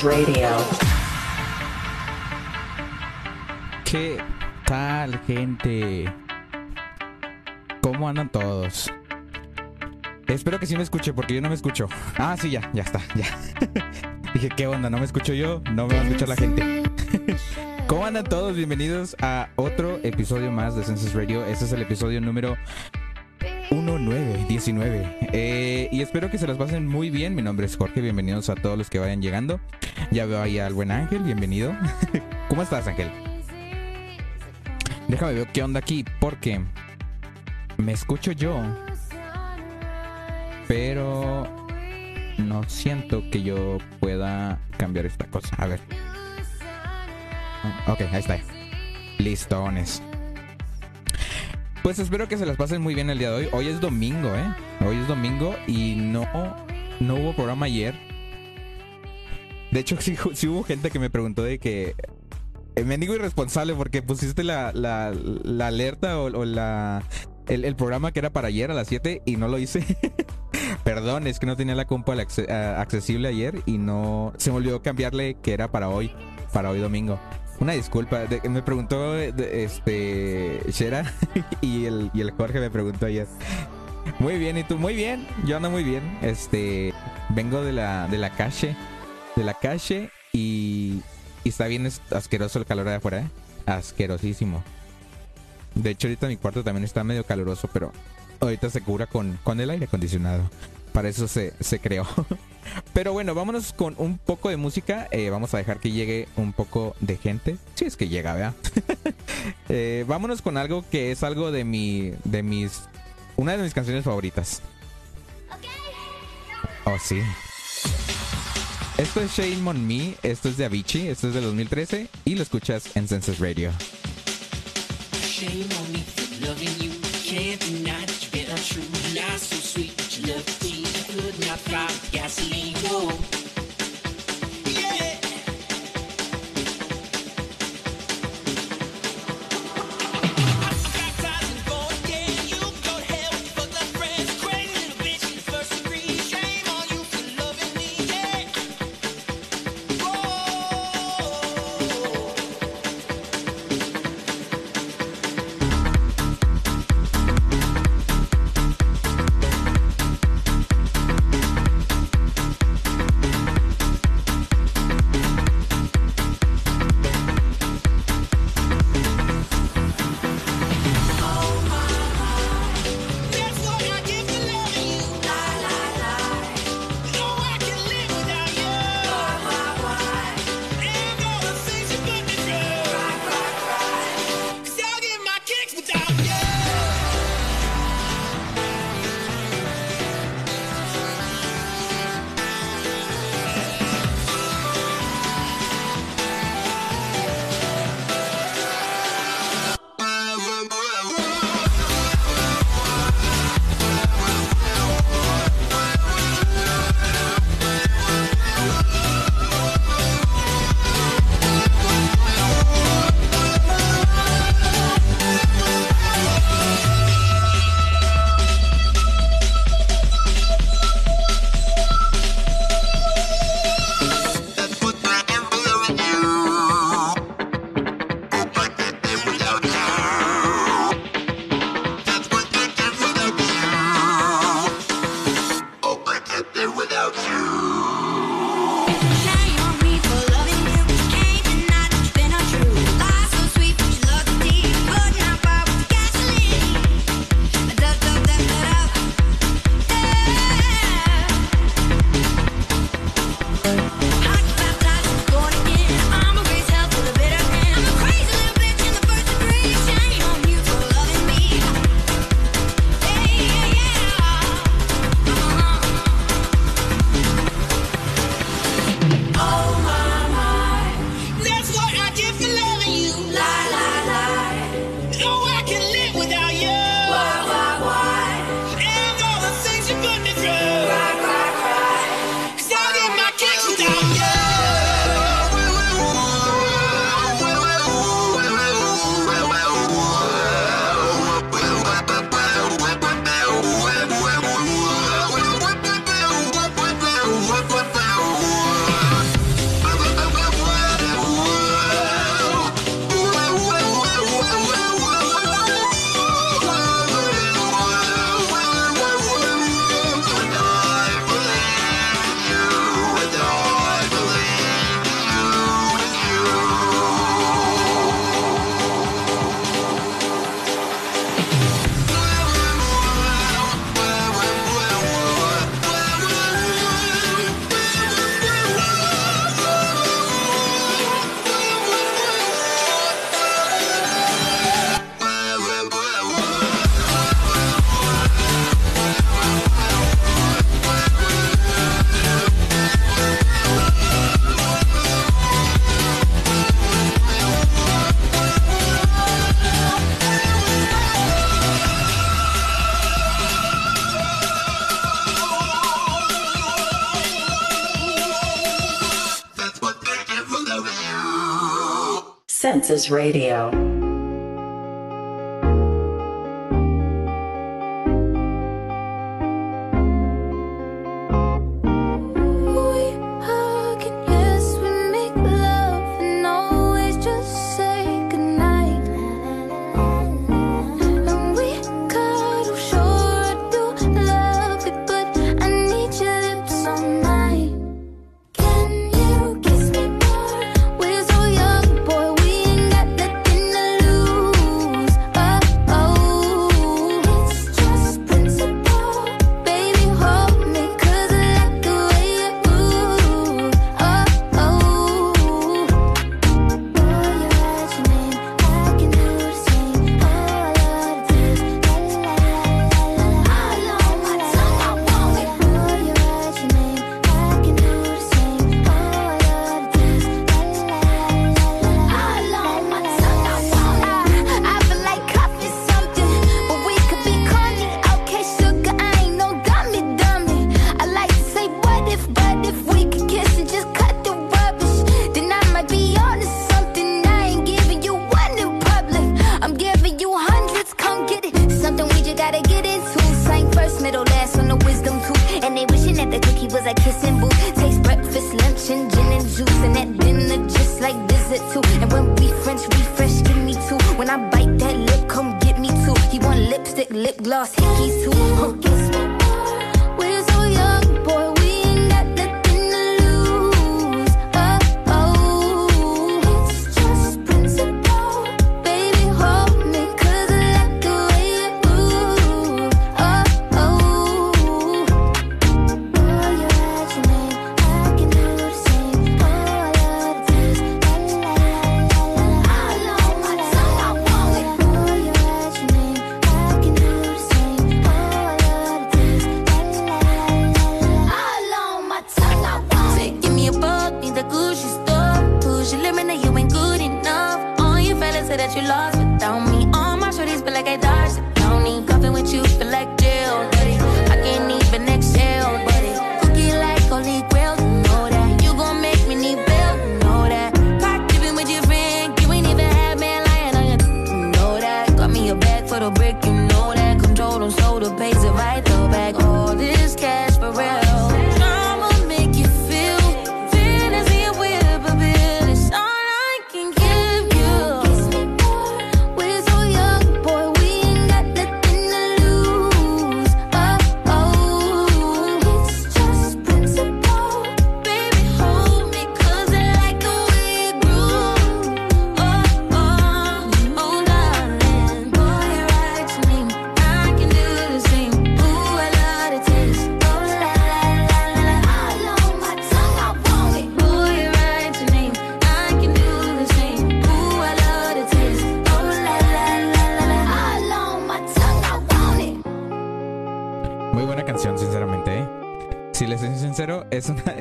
Radio. ¿Qué tal, gente? ¿Cómo andan todos? Espero que sí me escuche, porque yo no me escucho. Ah, sí, ya, ya está, ya. Dije, ¿qué onda? ¿No me escucho yo? No me va a escuchar la gente. ¿Cómo andan todos? Bienvenidos a otro episodio más de Census Radio. Este es el episodio número 1919. Eh, y espero que se las pasen muy bien. Mi nombre es Jorge. Bienvenidos a todos los que vayan llegando. Ya veo ahí al buen Ángel. Bienvenido. ¿Cómo estás, Ángel? Déjame ver qué onda aquí, porque me escucho yo, pero no siento que yo pueda cambiar esta cosa. A ver. Ok, ahí está. Listones. Pues espero que se las pasen muy bien el día de hoy. Hoy es domingo, ¿eh? Hoy es domingo y no, no hubo programa ayer. De hecho, sí, hubo gente que me preguntó de que... eh, me digo irresponsable porque pusiste la, la, alerta o, la... El, programa que era para ayer a las 7 y no lo hice. Perdón, es que no tenía la compa acce- accesible ayer y no... Se me olvidó cambiarle que era para hoy, para hoy domingo. Una disculpa, de- me preguntó de- este Shera y el, y el Jorge me preguntó ayer. Muy bien, ¿y tú? Muy bien, yo ando muy bien. Este, vengo de la, de la calle, de la calle y, y está bien asqueroso el calor de afuera, ¿eh? Asquerosísimo. De hecho, ahorita mi cuarto también está medio caluroso, pero ahorita se cubra con, con el aire acondicionado. Para eso se, se creó. Pero bueno, vámonos con un poco de música. Eh, vamos a dejar que llegue un poco de gente. Si es que llega, ¿verdad? Eh, vámonos con algo que es algo de mi. de mis. Una de mis canciones favoritas. Oh, sí. Esto es Shame on Me, esto es de Avicii, esto es de 2013 y lo escuchas en Census Radio. Voices Radio.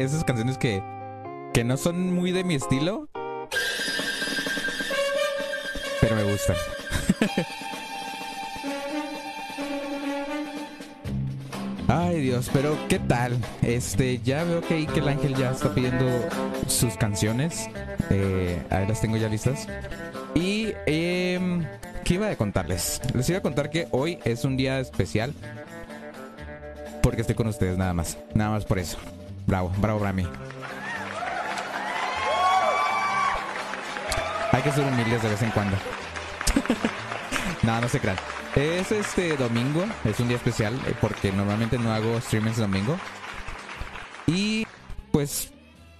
esas canciones que, que no son muy de mi estilo, pero me gustan. Ay Dios, pero ¿qué tal? Este, ya veo que que el ángel ya está pidiendo sus canciones. Eh, ahí las tengo ya listas. Y em, ¿qué iba a contarles? Les iba a contar que hoy es un día especial. Porque estoy con ustedes nada más. Nada más por eso. Bravo, bravo para mí. Hay que ser humildes de vez en cuando. no, no se crean. Es este domingo, es un día especial eh, porque normalmente no hago streamings domingo. Y pues,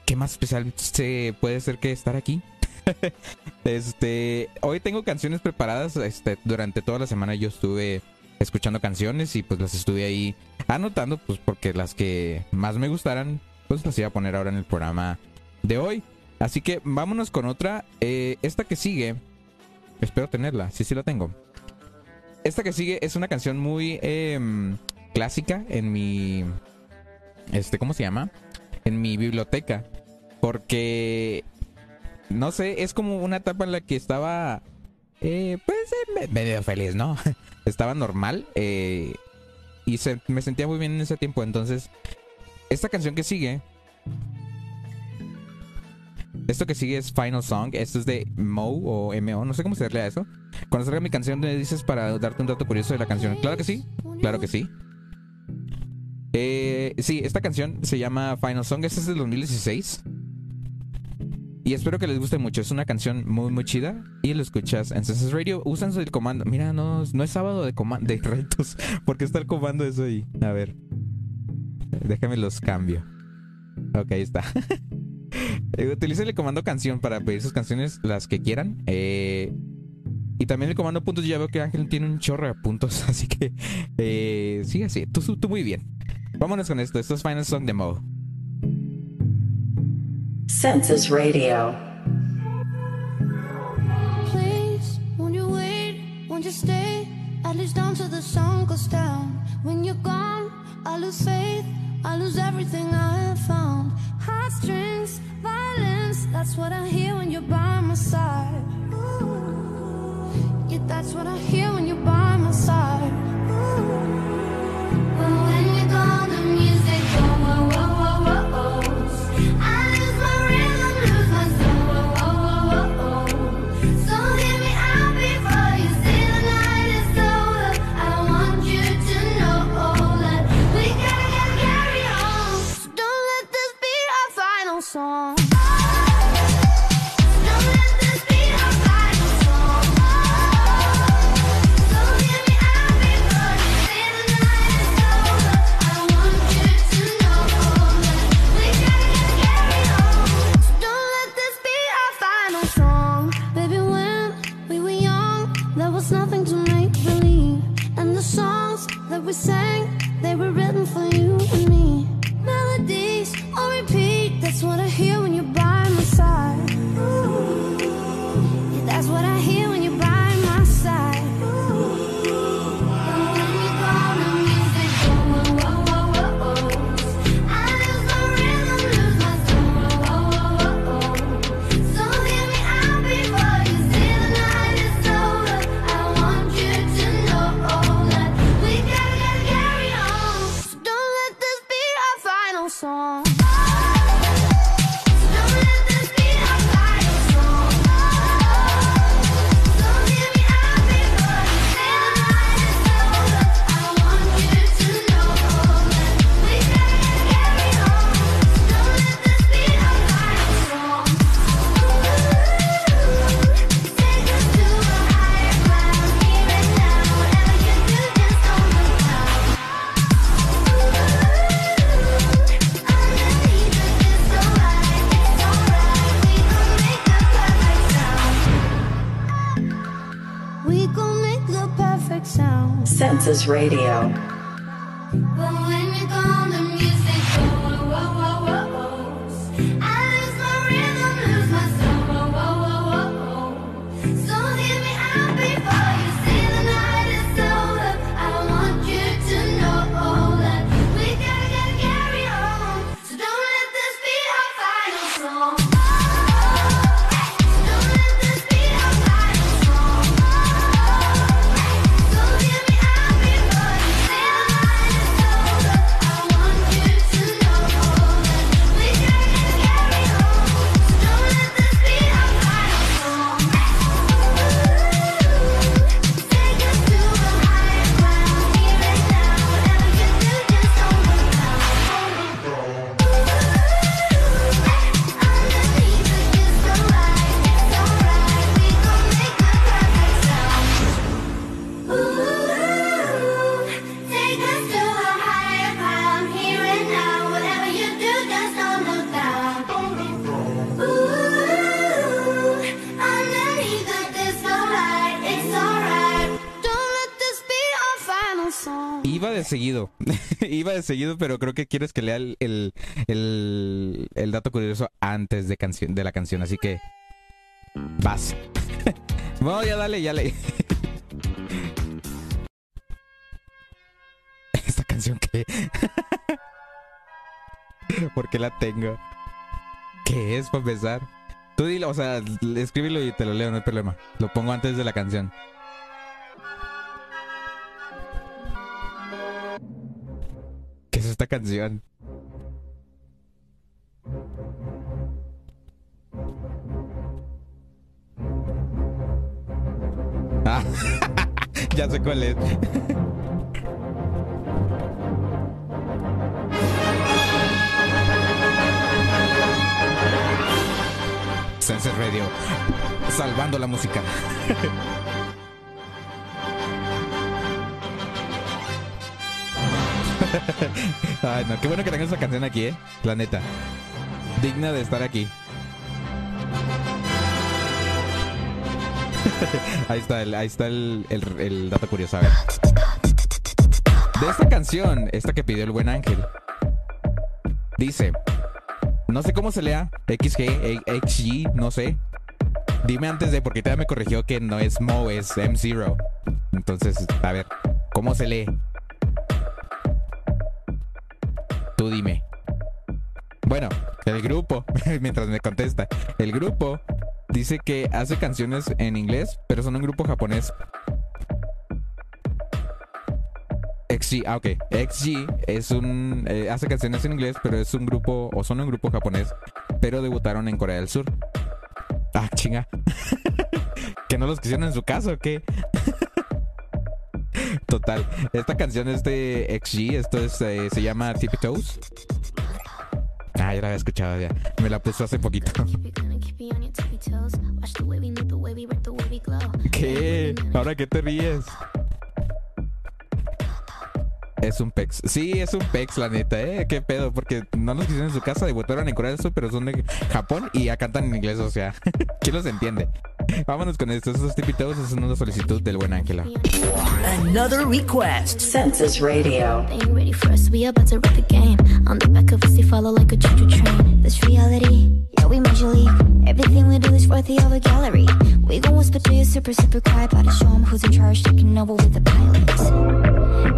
¿qué más especial se puede ser que estar aquí? este, hoy tengo canciones preparadas. Este, durante toda la semana yo estuve escuchando canciones y pues las estuve ahí anotando, pues porque las que más me gustaran, pues las iba a poner ahora en el programa de hoy. Así que vámonos con otra. Eh, esta que sigue, espero tenerla, sí, sí la tengo. Esta que sigue es una canción muy em, clásica en mi, este, ¿cómo se llama? En mi biblioteca, porque no sé, es como una etapa en la que estaba, eh, pues, eh, medio feliz, ¿no? estaba normal. Eh, y me sentía muy bien en ese tiempo. Entonces, esta canción que sigue. Esto que sigue es Final Song. Esto es de Mo o MO. No sé cómo se lee eso. Cuando salga mi canción, me dices para darte un dato curioso de la canción. Claro que sí. Claro que sí. Eh, sí, esta canción se llama Final Song. Esta es del 2016. Y espero que les guste mucho. Es una canción muy, muy chida. Y lo escuchas en Census Radio. Usan el comando. Mira, no, no es sábado de, coma- de retos. porque está el comando eso ahí. A ver. Déjame los cambio. Ok, ahí está. Eh, Utilicen el comando canción para pedir sus canciones, las que quieran. Eh, y también el comando puntos. Ya veo que Ángel tiene un chorro de puntos. Así que eh, sí, así. Tú, tú muy bien. Vámonos con esto. Esto es Final Song de Census Radio. Please, won't you wait? Won't you stay? At least the sun goes down. When you're gone, I lose faith. I lose everything I have found. Heartstrings, violence. That's what I hear when you're by my side. Yeah, that's what I hear when you're by my side. But Radio. Seguido, pero creo que quieres que lea el, el, el- dato curioso antes de, canción, de la canción. Así que. Vas. no, ya dale, ya le. Esta canción que. ¿Por qué la tengo? ¿Qué es para empezar? Tú dilo, o sea, escríbelo y te lo leo, no hay problema. Lo pongo antes de la canción. esta canción. Ah, ya sé cuál es. Sense Radio, salvando la música. Ay, no, qué bueno que tengan esa canción aquí, eh. La neta. Digna de estar aquí. ahí está, el, ahí está el, el- dato curioso. A ver. De esta canción, esta que pidió el buen ángel, dice: No sé cómo se lea, XG, eh, XG, no sé. Dime antes de, porque todavía me corrigió que no es Mo, es M0. Entonces, a ver, ¿cómo se lee? Dime. Bueno, el grupo, mientras me contesta, el grupo dice que hace canciones en inglés, pero son un grupo japonés. XG, ah, ok. XG es un. eh, hace canciones en inglés, pero es un grupo, o son un grupo japonés, pero debutaron en Corea del Sur. Ah, chinga. ¿Que no los quisieron en su casa o qué? Total. Esta canción es de XG, esto es, eh, se llama Tippy Toes. Ah, ya la había escuchado ya. Me la puso hace poquito. ¿Qué? ¿Ahora qué te ríes? Es un pex. Sí, es un pex, la neta, ¿eh? ¿Qué pedo? Porque no nos quisieron en su casa, debutaron en Corea del Sur, pero son de Japón y ya cantan en inglés, o sea, ¿quién los entiende? Vámonos con esto. Esos tipitos es una solicitud del buen Ángela. Another request. Census Radio. Ain't ready for us, we about to wreck the game. On the back of us, they follow like a choo-choo train. This reality, yeah, we major league. Everything we do is worthy of a gallery. We gon' whisper to your super, super quiet, about to show 'em who's in charge, taking over with the pilots.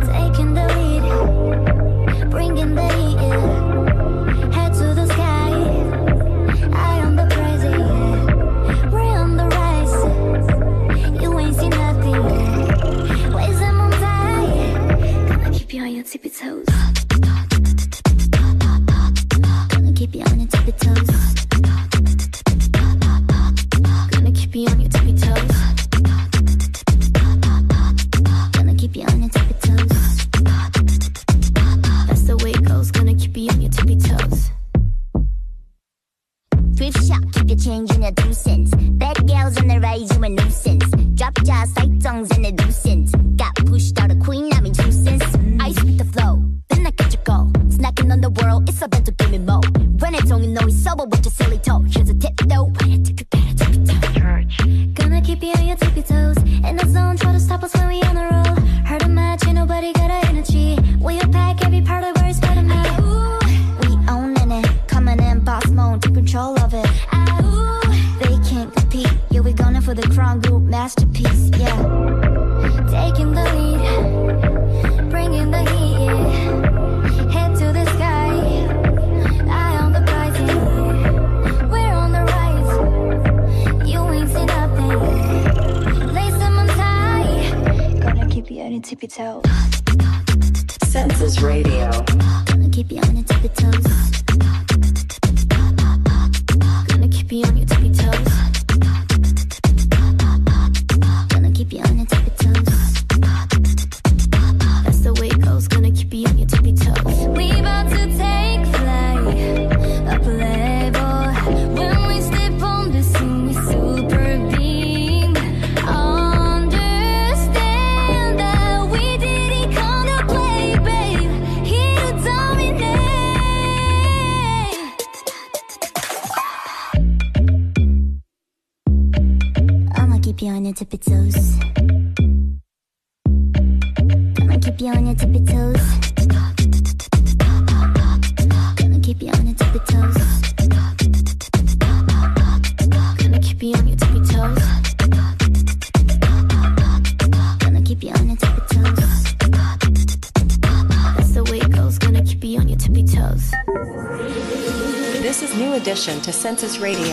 Taking the lead, bringing the heat, yeah. Tippy toes. Gonna keep you on your tippy toes. Census Radio.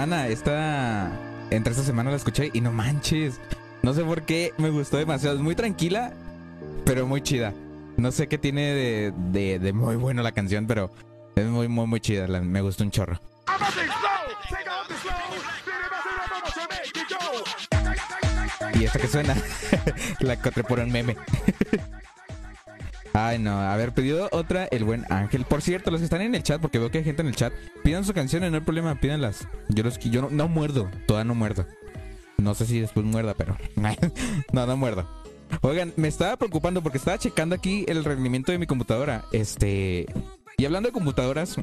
Semana. Esta. Entre esta semana la escuché y no manches. No sé por qué me gustó demasiado. Es muy tranquila, pero muy chida. No sé qué tiene de, de, de muy bueno la canción, pero es muy, muy, muy chida. La- me gustó un chorro. Y esta que suena, la encontré por un meme. Ay, no, haber pedido otra, el buen Ángel. Por cierto, los que están en el chat, porque veo que hay gente en el chat, pidan sus canciones, no hay problema, pídanlas. Yo los yo no, muerdo, todavía no muerdo. No sé si después muerda, pero. no, no muerdo. Oigan, me estaba preocupando porque estaba checando aquí el rendimiento de mi computadora. Este. Y hablando de computadoras,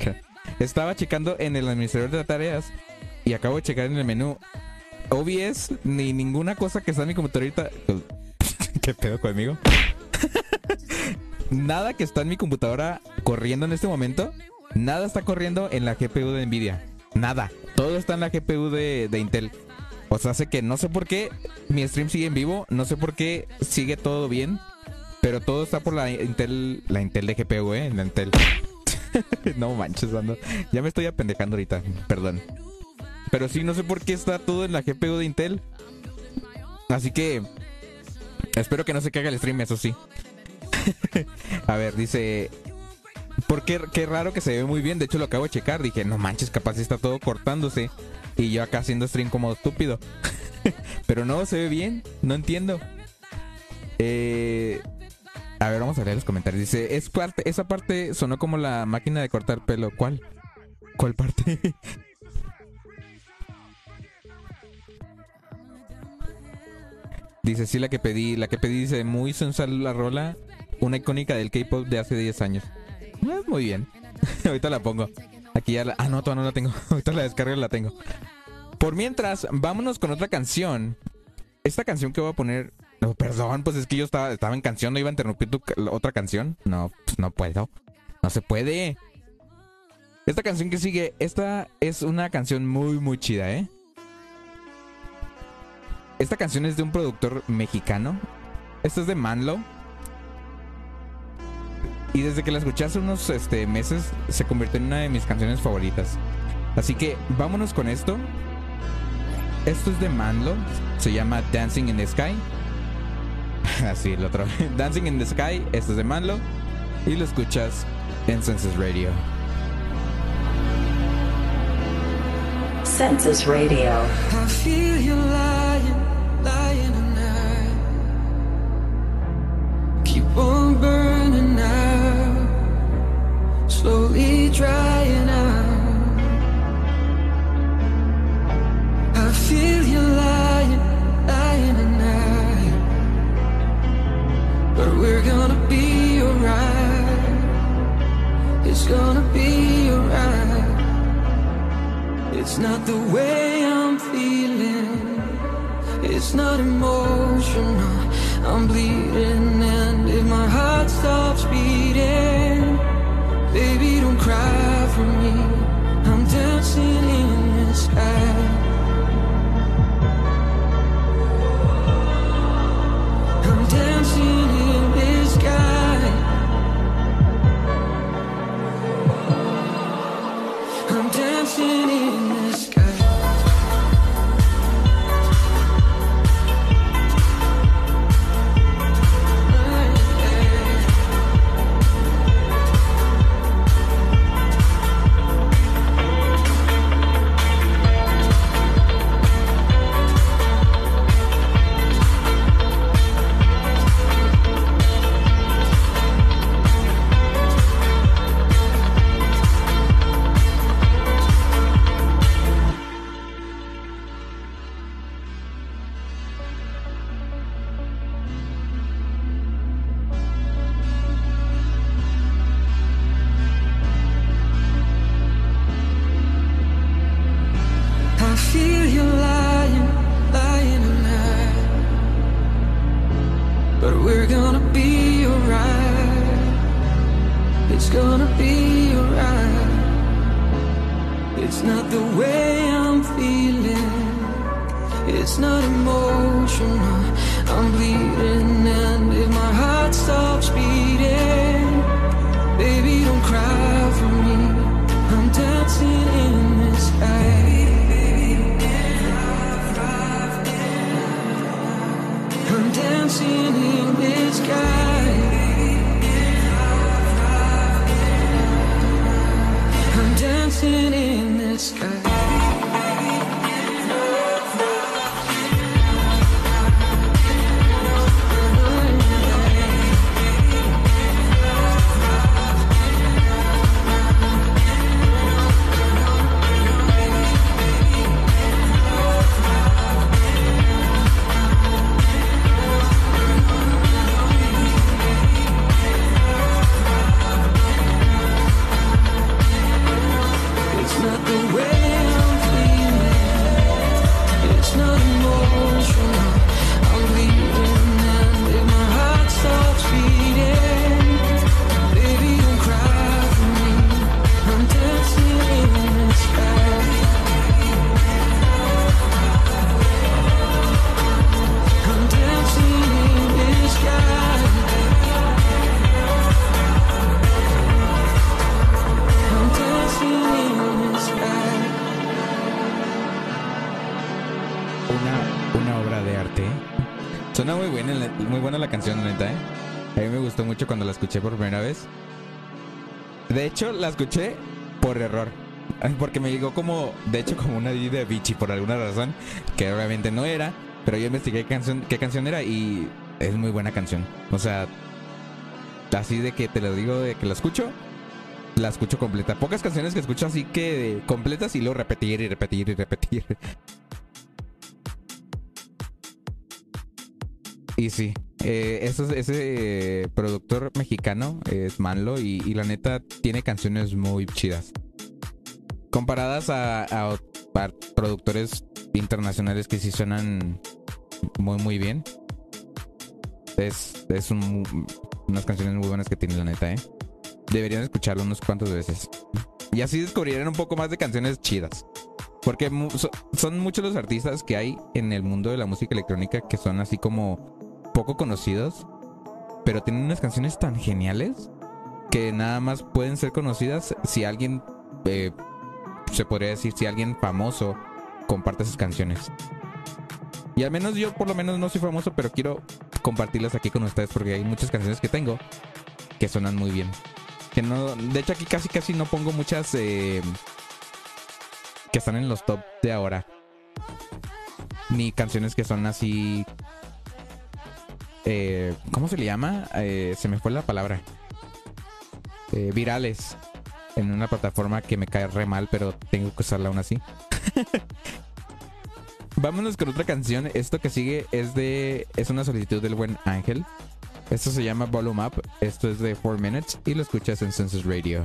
estaba checando en el administrador de tareas y acabo de checar en el menú. OBS ni ninguna cosa que está en mi computadora. ¿Qué pedo conmigo? Nada que está en mi computadora corriendo en este momento, nada está corriendo en la GPU de Nvidia. Nada. Todo está en la GPU de, Intel. O sea, hace que no sé por qué mi stream sigue en vivo, no sé por qué sigue todo bien, pero todo está por la Intel, la Intel de GPU, eh, la Intel. no manches, ando. Ya me estoy apendejando ahorita, perdón. Pero sí, no sé por qué está todo en la GPU de Intel. Así que espero que no se caiga el stream, eso sí. A ver, dice. ¿Por qué, qué raro que se ve muy bien? De hecho, lo acabo de checar. Dije, no manches, capaz está todo cortándose. Y yo acá haciendo stream como estúpido. Pero no, se ve bien. No entiendo. Eh, a ver, vamos a leer los comentarios. Dice, es parte, esa parte sonó como la máquina de cortar pelo. ¿Cuál? ¿Cuál parte? Dice, sí, la que pedí. La que pedí dice, muy sensual la rola. Una icónica del K-pop de hace 10 años. Eh, muy bien. Ahorita la pongo. Aquí ya la... Ah, no, todavía no la tengo. Ahorita la descargo y la tengo. Por mientras, vámonos con otra canción. Esta canción que voy a poner... No, perdón, pues es que yo estaba, estaba en canción, no iba a interrumpir tu otra canción. No, pues no puedo. No se puede. Esta canción que sigue, esta es una canción muy, muy chida, ¿eh? Esta canción es de un productor mexicano. Esta es de Manlo. Y desde que la escuché hace unos este, meses, se convirtió en una de mis canciones favoritas. Así que vámonos con esto. Esto es de Manlo. Se llama Dancing in the Sky. Así, el otro. Dancing in the Sky. Esto es de Manlo. Y lo escuchas en Census Radio. Census Radio. I feel you lying, lying tonight. Keep on burning slowly drying out. I feel you lying, lying tonight. But we're gonna be alright. It's gonna be alright. It's not the way I'm feeling. It's not emotional. I'm bleeding, and if my heart stops beating, baby, don't cry for me. I'm dancing in the sky. Por primera vez. De hecho, la escuché por error. Porque me llegó como, de hecho, como una de Vichy por alguna razón, que obviamente no era, pero yo investigué canción, qué canción era y es muy buena canción. O sea, así de que te lo digo, de que la escucho, la escucho completa. Pocas canciones que escucho así que completas y luego repetir y repetir y repetir. Y sí, eh, ese productor mexicano es Manlo y, y la neta tiene canciones muy chidas. Comparadas a, a productores internacionales que sí suenan muy muy bien. Es, es un- unas canciones muy buenas que tiene la neta, ¿eh? Deberían escucharlo unos cuantos veces. Y así descubrirían un poco más de canciones chidas. Porque son muchos los artistas que hay en el mundo de la música electrónica que son así como poco conocidos, pero tienen unas canciones tan geniales que nada más pueden ser conocidas si alguien, eh, se podría decir, si alguien famoso comparte esas canciones. Y al menos yo por lo menos no soy famoso, pero quiero compartirlas aquí con ustedes porque hay muchas canciones que tengo que suenan muy bien. Que no, de hecho aquí casi casi no pongo muchas eh, que están en los top de ahora. Ni canciones que son así eh, ¿cómo se le llama? Eh, se me fue la palabra. Eh, virales en una plataforma que me cae re mal, pero tengo que usarla aún así. Vámonos con otra canción. Esto que sigue es de es una solicitud del buen Ángel. Esto se llama Volume Up. Esto es de 4 Minutes y lo escuchas en Census Radio.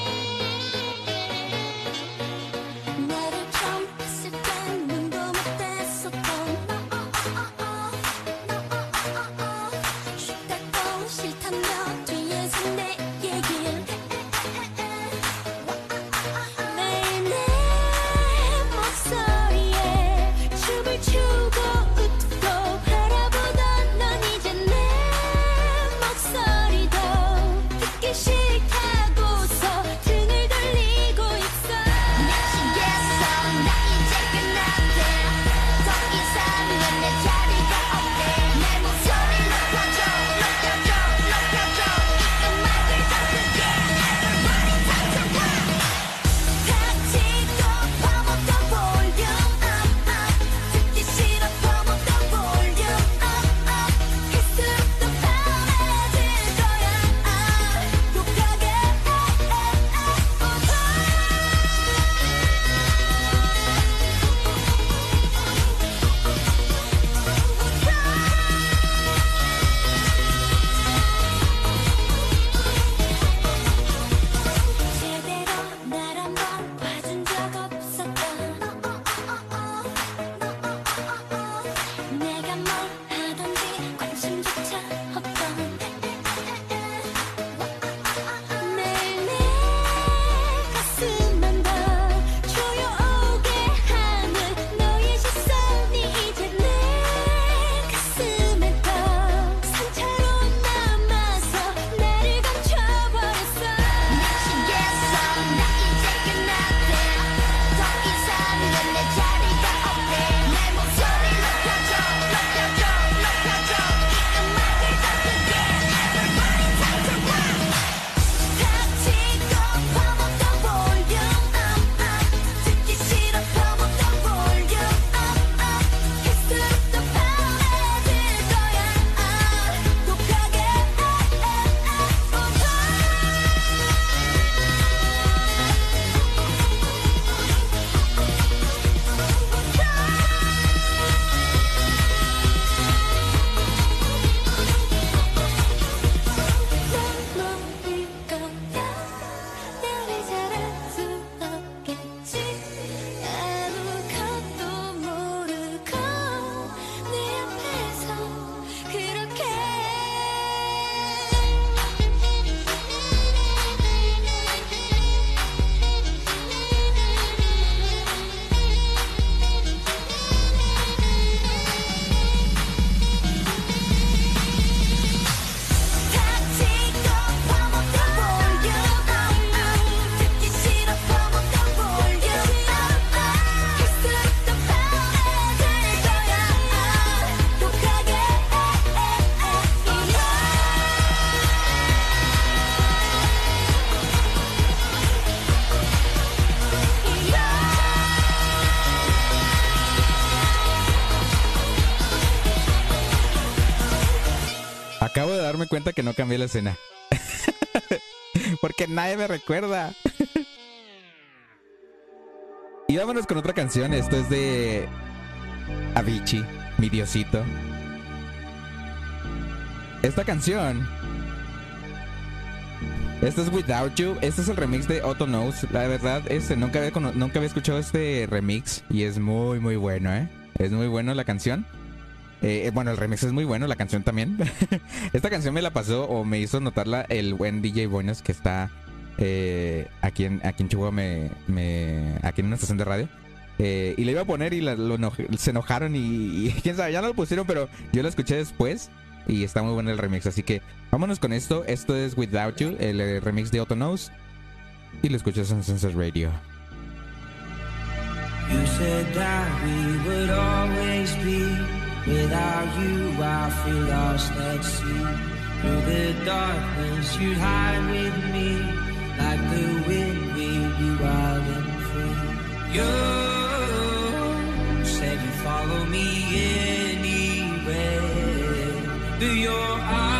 Que no cambié la escena. Porque nadie me recuerda. y vámonos con otra canción. Esto es de Avicii, mi diosito. Esta canción. Este es Without You. Este es el remix de Otto Knows. La verdad, este, nunca, había, nunca había escuchado este remix. Y es muy, muy bueno, ¿eh? Es muy bueno la canción. Eh, eh, bueno, el remix es muy bueno, la canción también. Esta canción me la pasó o me hizo notarla el buen DJ Buenos que está eh, aquí, en, aquí en Chihuahua, me, aquí en una estación de radio. Y le iba a poner y la- se enojaron y, quién sabe, ya no lo pusieron, pero yo lo escuché después y está muy bueno el remix. Así que vámonos con esto. Esto es Without You, el, remix de Otto Knows. Y lo escuchas en Census Radio. You said that we would always be. Without you, I feel lost at sea. Through the darkness, you'd hide with me. Like the wind, we'd be wild and free. You said you'd follow me anywhere. Through your eyes,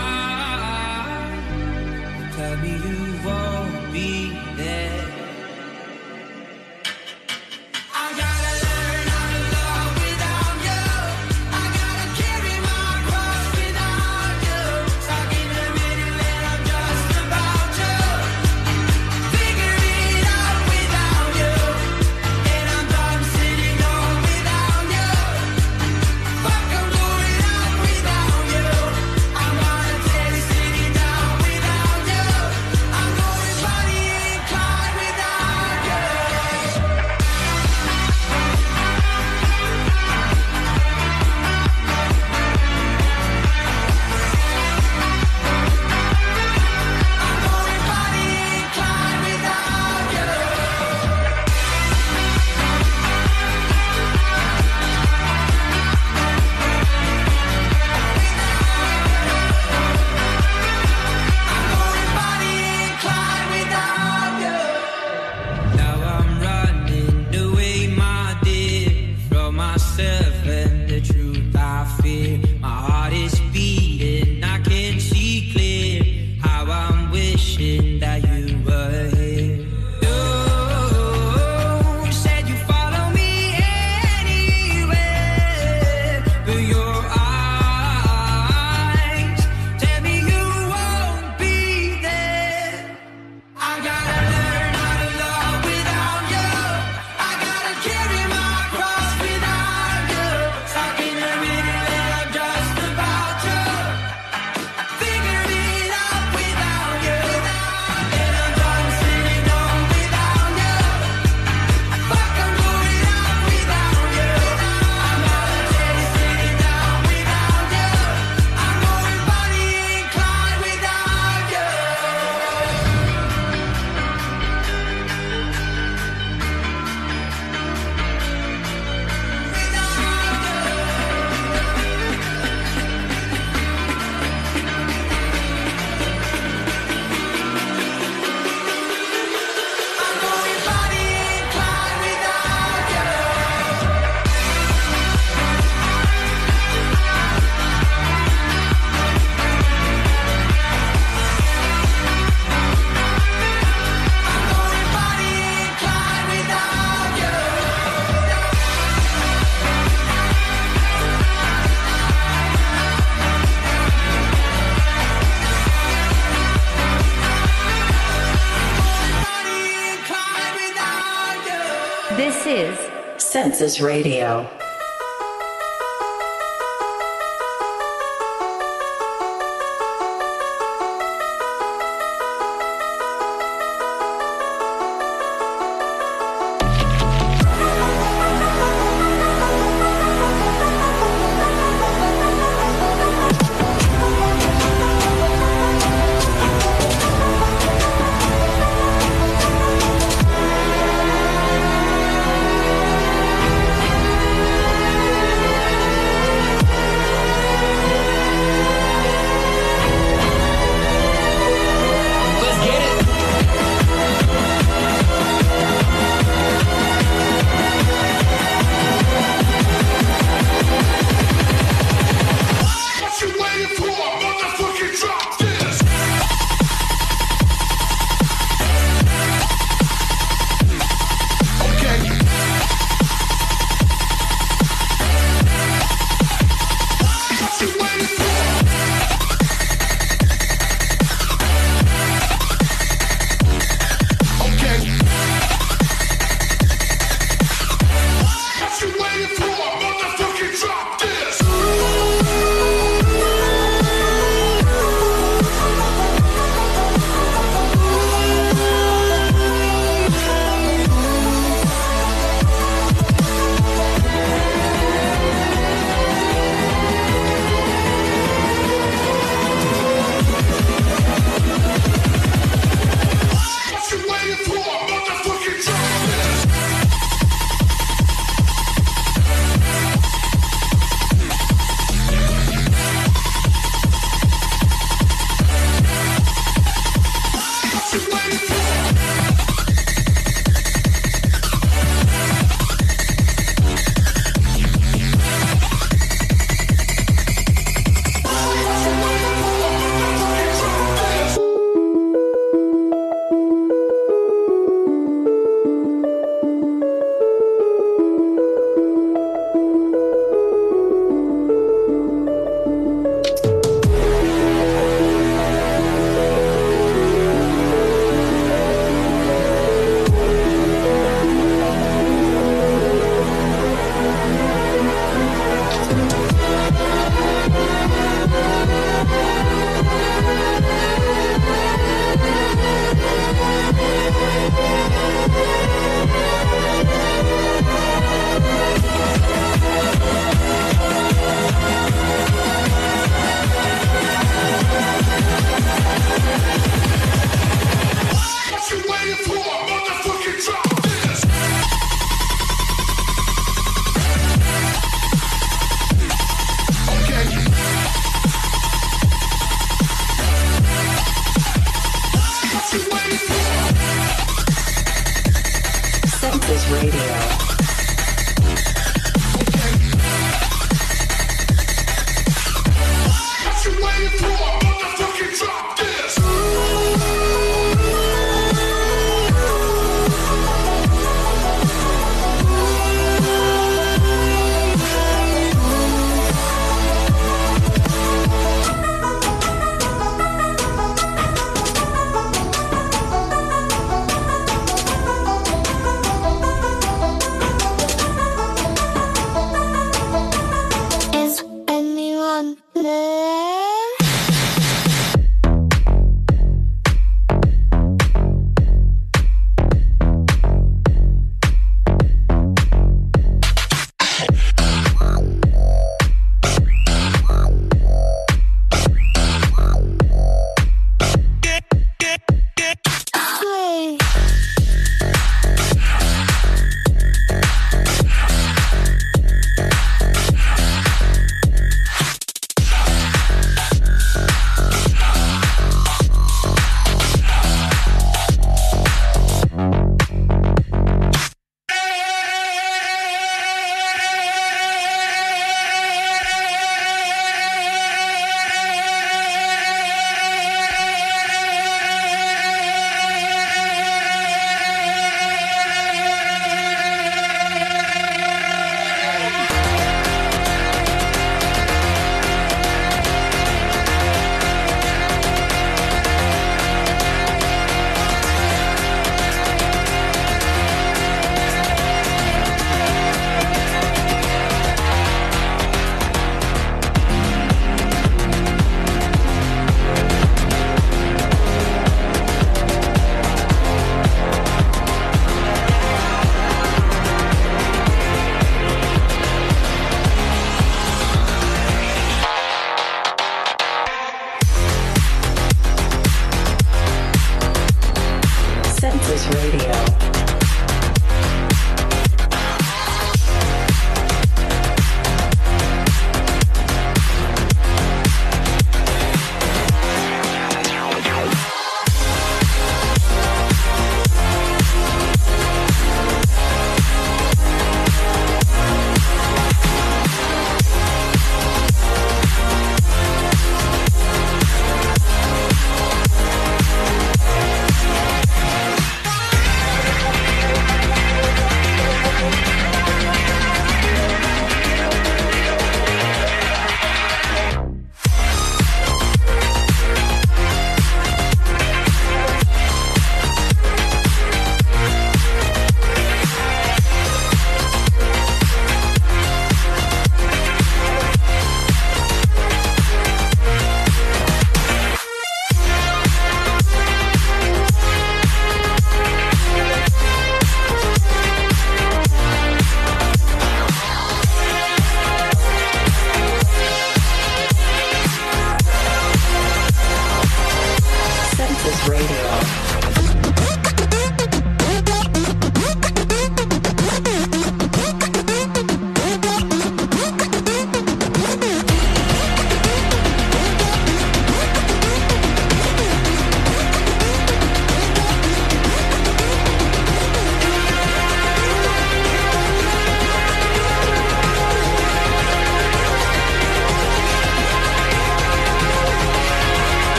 Census Radio.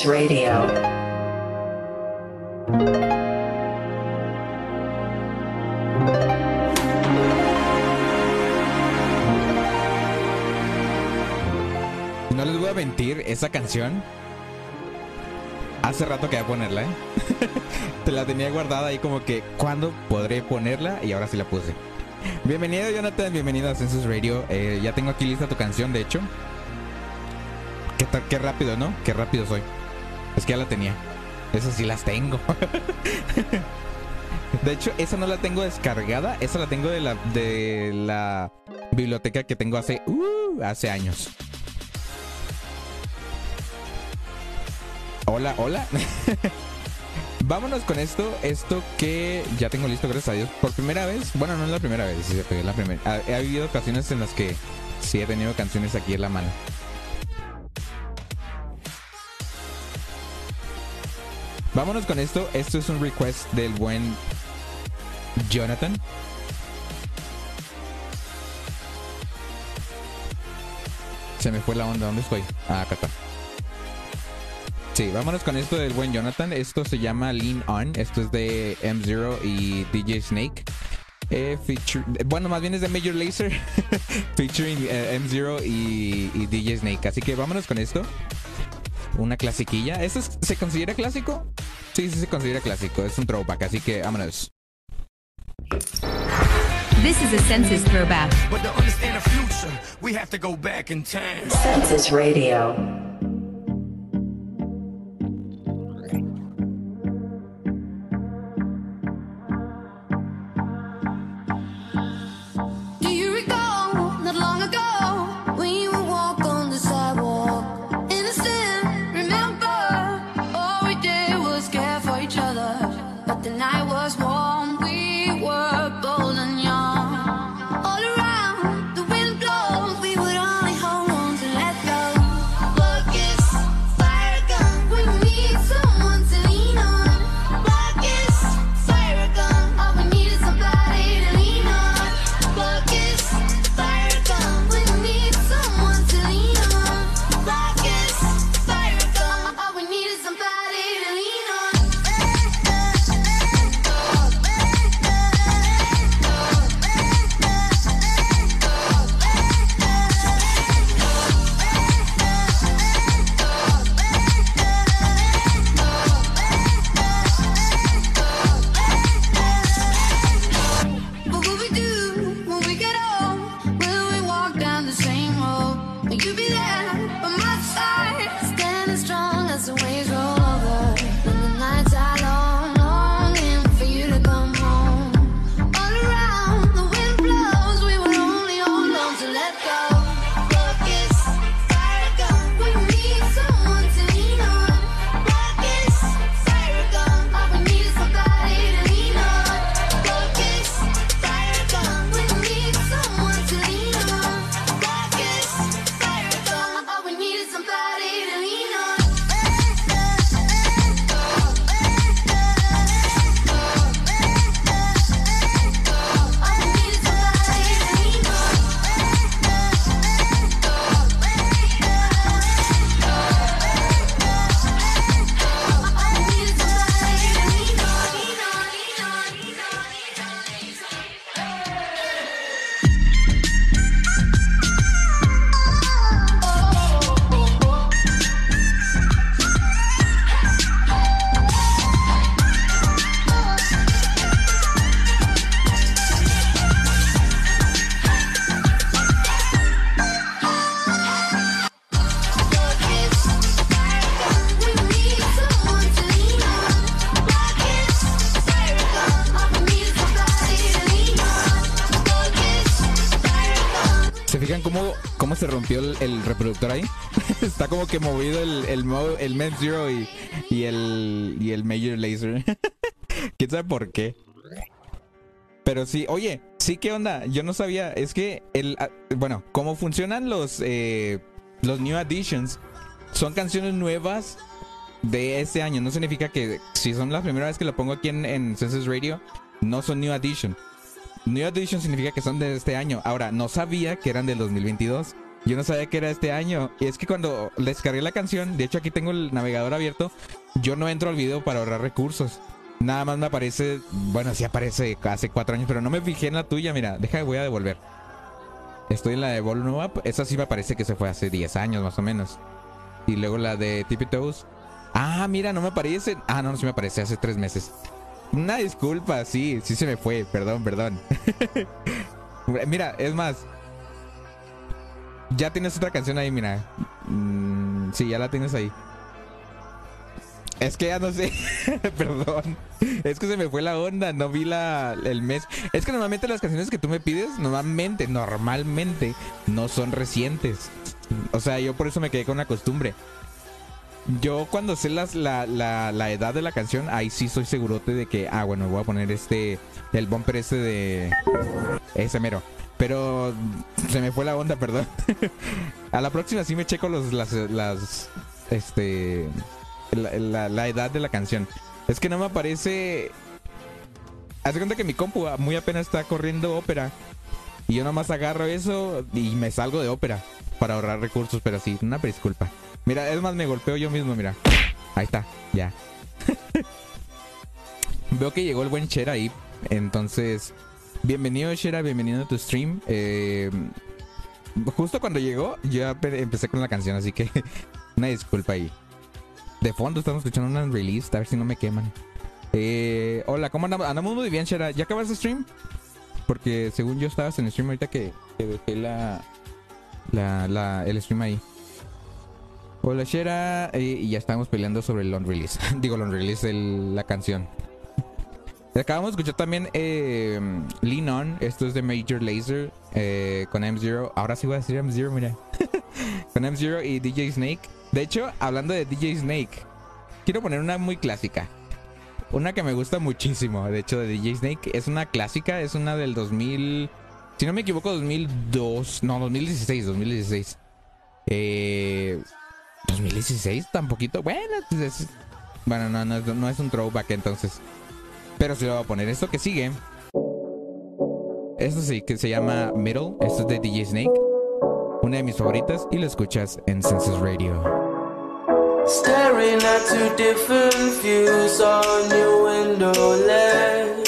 Radio. no les voy a mentir, esa canción. Hace rato que voy a ponerla, ¿eh? Te la tenía guardada ahí como que, ¿cuándo podré ponerla? Y ahora sí la puse. Bienvenido, Jonathan. Bienvenido a Census Radio. Eh, ya tengo aquí lista tu canción, de hecho. Qué, qué rápido, ¿no? Qué rápido soy. Ya la tenía. Esas sí las tengo. De hecho, esa no la tengo descargada. Esa la tengo de la, de la biblioteca que tengo hace, uh, hace años. Hola, hola. Vámonos con esto. Esto que ya tengo listo, gracias a Dios. Por primera vez. Bueno, no es la primera vez. es la primera. Ha, ha habido ocasiones en las que sí he tenido canciones aquí en la mano. Vámonos con esto. Esto es un request del buen Jonathan. Se me fue la onda. ¿Dónde estoy? Ah, acá está. Sí, vámonos con esto del buen Jonathan. Esto se llama Lean On. Esto es de M0 y DJ Snake. Eh, feature- bueno, más bien es de Major Lazer. featuring eh, M0 y, y DJ Snake. Así que vámonos con esto. Una clasiquilla. ¿Esto es- se considera clásico? Sí, sí se considera clásico. Es un throwback. Así que vámonos. This is a census throwback. But to understand the future, we have to go back in time. Census Radio. Reproductor ahí? Está como que movido el, el, el Med Zero y, el, y el Major Laser. ¿Quién sabe por qué? Pero sí, oye, sí, ¿qué onda? Yo no sabía, es que el, ah, bueno, cómo funcionan los, eh, los New Additions, son canciones nuevas de este año. No significa que si son la primera vez que lo pongo aquí en, en Census Radio, no son New Addition. New Edition significa que son de este año. Ahora, no sabía que eran del 2022. Yo no sabía que era este año. Y es que cuando descargué la canción, de hecho aquí tengo el navegador abierto, yo no entro al video para ahorrar recursos. Nada más me aparece, bueno, sí aparece hace cuatro años, pero no me fijé en la tuya. Mira, deja, voy a devolver. Estoy en la de Volume Up. Esa sí me parece que se fue hace 10 años más o menos. Y luego la de Tippy. Ah, mira, no me aparece. Ah, no, no, sí me aparece hace 3 meses. Una disculpa, sí, sí se me fue. Perdón, perdón. mira, es más. Ya tienes otra canción ahí, mira. Mm, sí, ya la tienes ahí. Es que ya no sé, perdón. Es que se me fue la onda, no vi la, el mes. Es que normalmente las canciones que tú me pides, normalmente, normalmente, no son recientes. O sea, yo por eso me quedé con la costumbre. Yo cuando sé la, la, la edad de la canción, ahí sí soy segurote de que, ah, bueno, voy a poner este, el bumper este de ese mero. Pero se me fue la onda, perdón. a la próxima sí me checo los, las, las, este, la, la- edad de la canción. Es que no me aparece. Haz cuenta que mi compu muy apenas está corriendo ópera. Y yo nomás agarro eso y me salgo de ópera para ahorrar recursos, pero sí, una disculpa. Mira, es más, me golpeo yo mismo, mira. Ahí está, ya. Veo que llegó el buen Shera ahí. Entonces, bienvenido Shera, bienvenido a tu stream. Eh, justo cuando llegó, ape- empecé con la canción, así que una disculpa ahí. De fondo estamos escuchando una release, a ver si no me queman. Eh, hola, ¿cómo andamos? Andamos muy bien, Shera. ¿Ya acabaste el stream? Porque según yo estabas en el stream ahorita que, que dejé la- el stream ahí. Hola, Shera. eh, y ya estamos peleando sobre el long release. Digo, long release, el- la canción. Acabamos de escuchar también eh, Lean On. Esto es de Major Laser eh, con M0. Ahora sí voy a decir M0, mira. con M0 y DJ Snake. De hecho, hablando de DJ Snake, quiero poner una muy clásica. Una que me gusta muchísimo, de hecho, de DJ Snake. Es una clásica, es una del 2000. Si no me equivoco, 2002. No, 2016, 2016. Eh, 2016, tan poquito. Bueno, pues es- bueno, no, no, no es un throwback entonces. Pero sí lo voy a poner. Esto que sigue. Esto sí, que se llama Middle. Esto es de DJ Snake. Una de mis favoritas. Y lo escuchas en Census Radio. Staring at two different views on your window.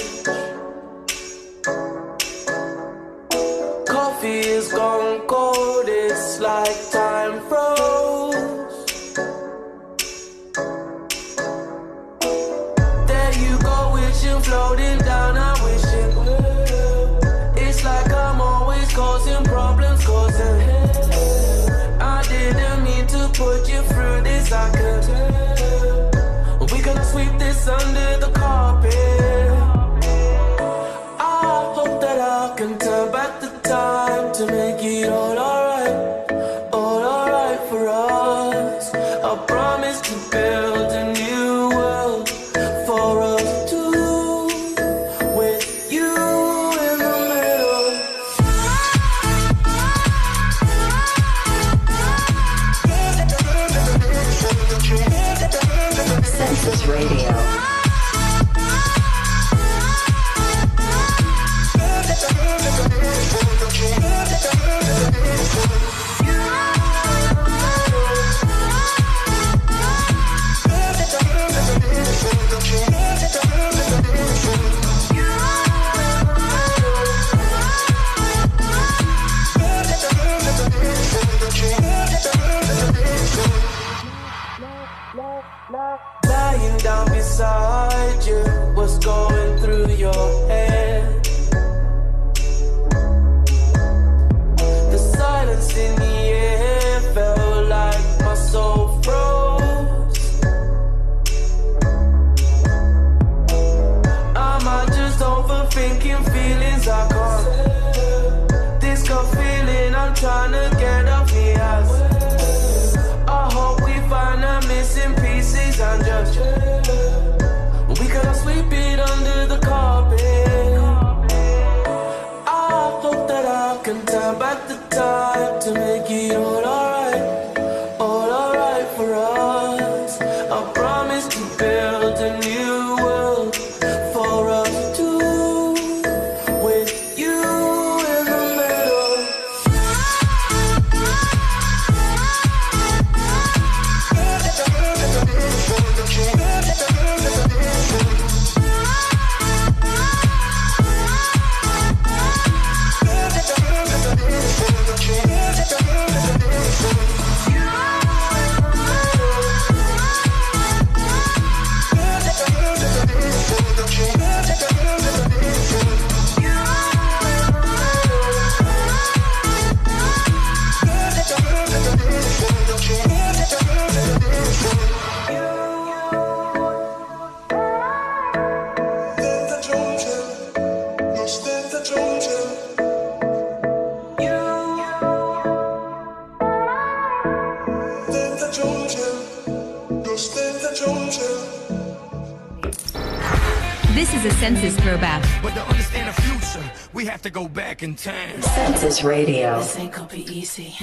Radio. This ain't gonna be easy.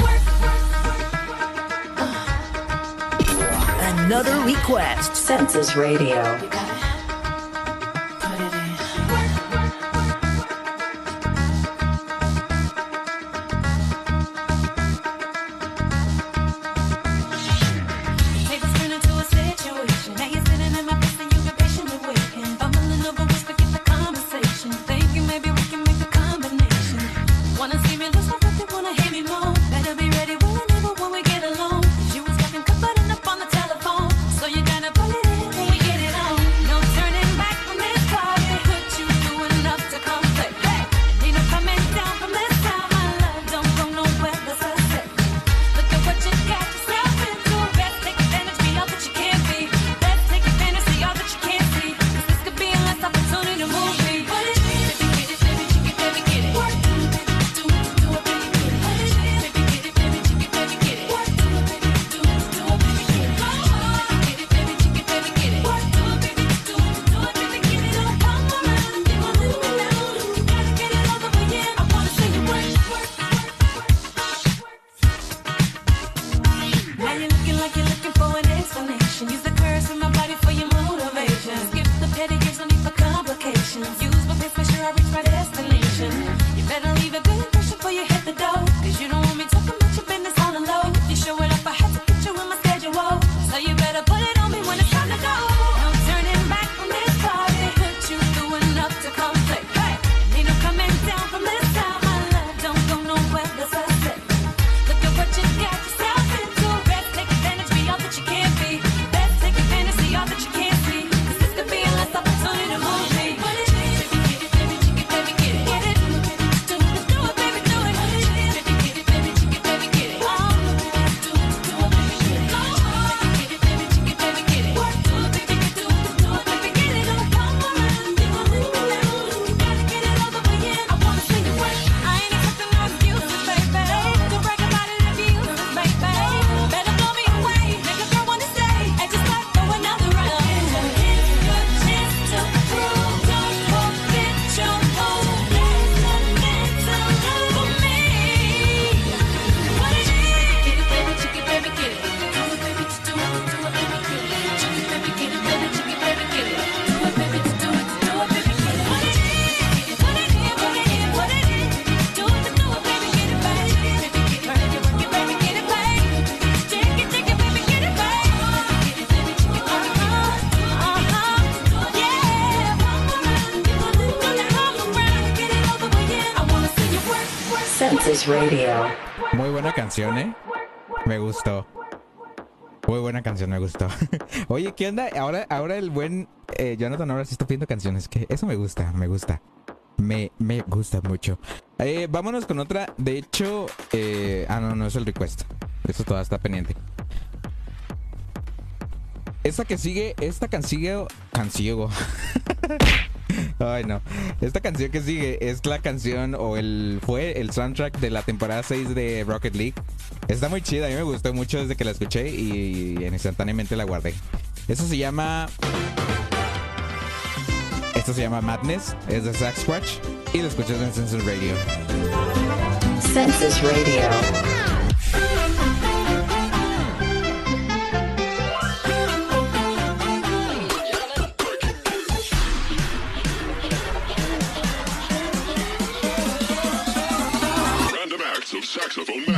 Another request. Census Radio. Radio. Muy buena canción, ¿eh? Me gustó. Muy buena canción, me gustó. Oye, ¿qué onda? Ahora, ahora el buen eh, Jonathan ahora sí está pidiendo canciones. Que eso me gusta, me gusta. Me, me gusta mucho. Eh, vámonos con otra. De hecho, eh, ah, no, no es el request. Eso todavía está pendiente. Esta que sigue, esta canciego, canciego. Ay, no. Esta canción que sigue es la canción o el fue el soundtrack de la temporada 6 de Rocket League. Está muy chida, a mí me gustó mucho desde que la escuché y instantáneamente la guardé. Eso se llama Esto se llama Madness, es de Sasquatch y lo escuchas en Census Radio. Census Radio. saxophone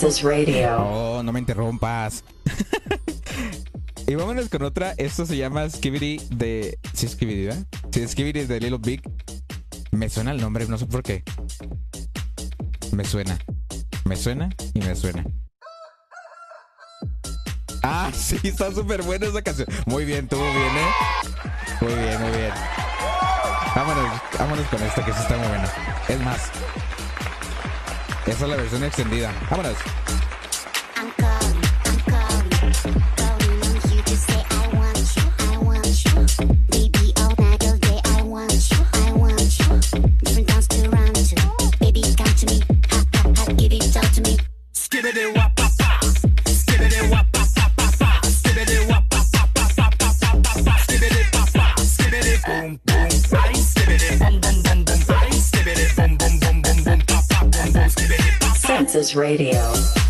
Radio. Oh, no me interrumpas. y vámonos con otra. Esto se llama Skibidi de. ¿Sí es Skibidi, verdad? Sí, Skibidi de Little Big. Me suena el nombre, no sé por qué. Me suena. Me suena y me suena. Ah, sí, está súper buena esa canción. Muy bien, estuvo bien, ¿eh? Muy bien, muy bien. Vámonos, vámonos con esta que sí está muy buena. Es más, esa es la versión extendida. Vámonos. Radio.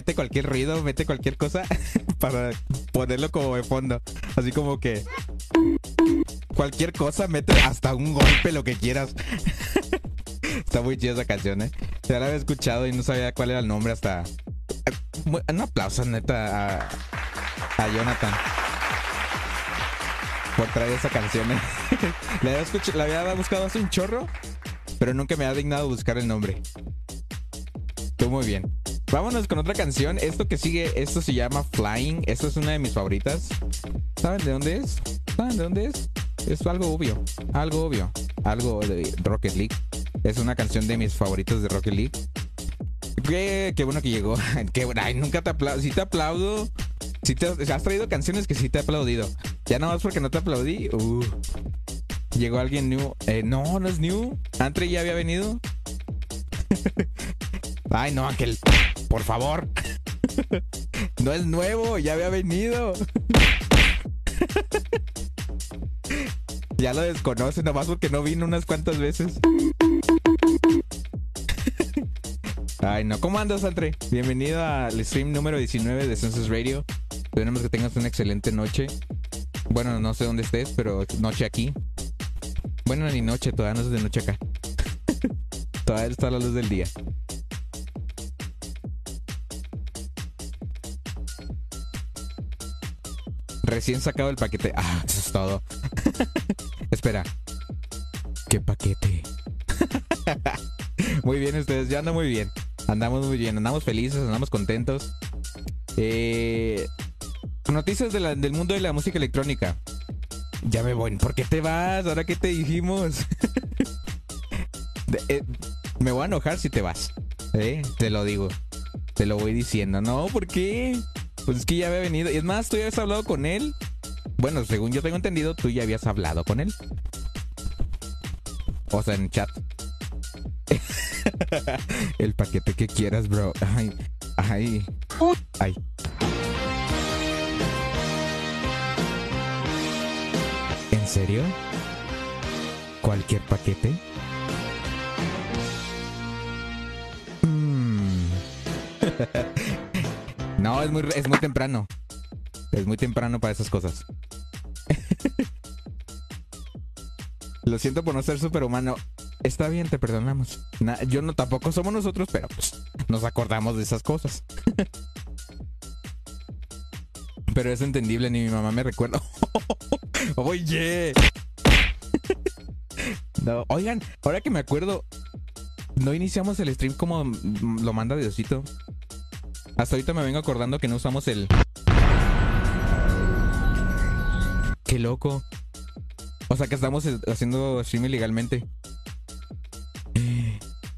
Mete cualquier ruido, mete cualquier cosa para ponerlo como de fondo. Así como que cualquier cosa, mete hasta un golpe, lo que quieras. Está muy chida esa canción, ¿eh? Ya la había escuchado y no sabía cuál era el nombre hasta... Un aplauso, neta, a, a Jonathan. Por traer esa canción, ¿eh? la, había había buscado hace un chorro, pero nunca me ha dignado buscar el nombre. Estuvo muy bien. Vámonos con otra canción. Esto que sigue, esto se llama Flying. Esto es una de mis favoritas. ¿Saben de dónde es? ¿Saben de dónde es? Es algo obvio. Algo obvio. Algo de Rocket League. Es una canción de mis favoritos de Rocket League. Qué, bueno que llegó. Qué. Ay, nunca te aplaudo. Sí te aplaudo. Sí te, has traído canciones que sí te he aplaudido. Ya nada más porque no te aplaudí. Uh. Llegó alguien new. Eh, no, no es new. Antre ya había venido. Ay, no, aquel. Por favor. No es nuevo, ya había venido. ya lo desconoce nomás porque no vino unas cuantas veces. Ay, no. ¿Cómo andas, Andre? Bienvenido al stream número 19 de Census Radio. Esperemos que tengas una excelente noche. Bueno, no sé dónde estés, pero noche aquí. Bueno, ni noche, todavía no es de noche acá. todavía está la luz del día. Recién sacado el paquete. Ah, eso es todo. Espera. ¿Qué paquete? muy bien, ustedes. Ya andan muy bien. Andamos muy bien. Andamos felices, andamos contentos. Eh, noticias de la- del mundo de la música electrónica. Ya me voy. ¿Por qué te vas? ¿Ahora qué te dijimos? De- eh, me voy a enojar si te vas. ¿eh? Te lo digo. Te lo voy diciendo. No, ¿por qué? Pues es que ya había venido. Y es más, tú ya habías hablado con él. Bueno, según yo tengo entendido, tú ya habías hablado con él. O sea, en chat. El paquete que quieras, bro. Ay, ay. Ay. ¿En serio? ¿Cualquier paquete? No, es muy, es muy temprano. Es muy temprano para esas cosas. Lo siento por no ser superhumano. Está bien, te perdonamos. Na- yo no tampoco somos nosotros, pero pues nos acordamos de esas cosas. pero es entendible, ni mi mamá me recuerda. Oye. Oigan, ahora que me acuerdo, no iniciamos el stream como lo manda Diosito. Hasta ahorita me vengo acordando que no usamos el. Qué loco. O sea que estamos haciendo stream ilegalmente.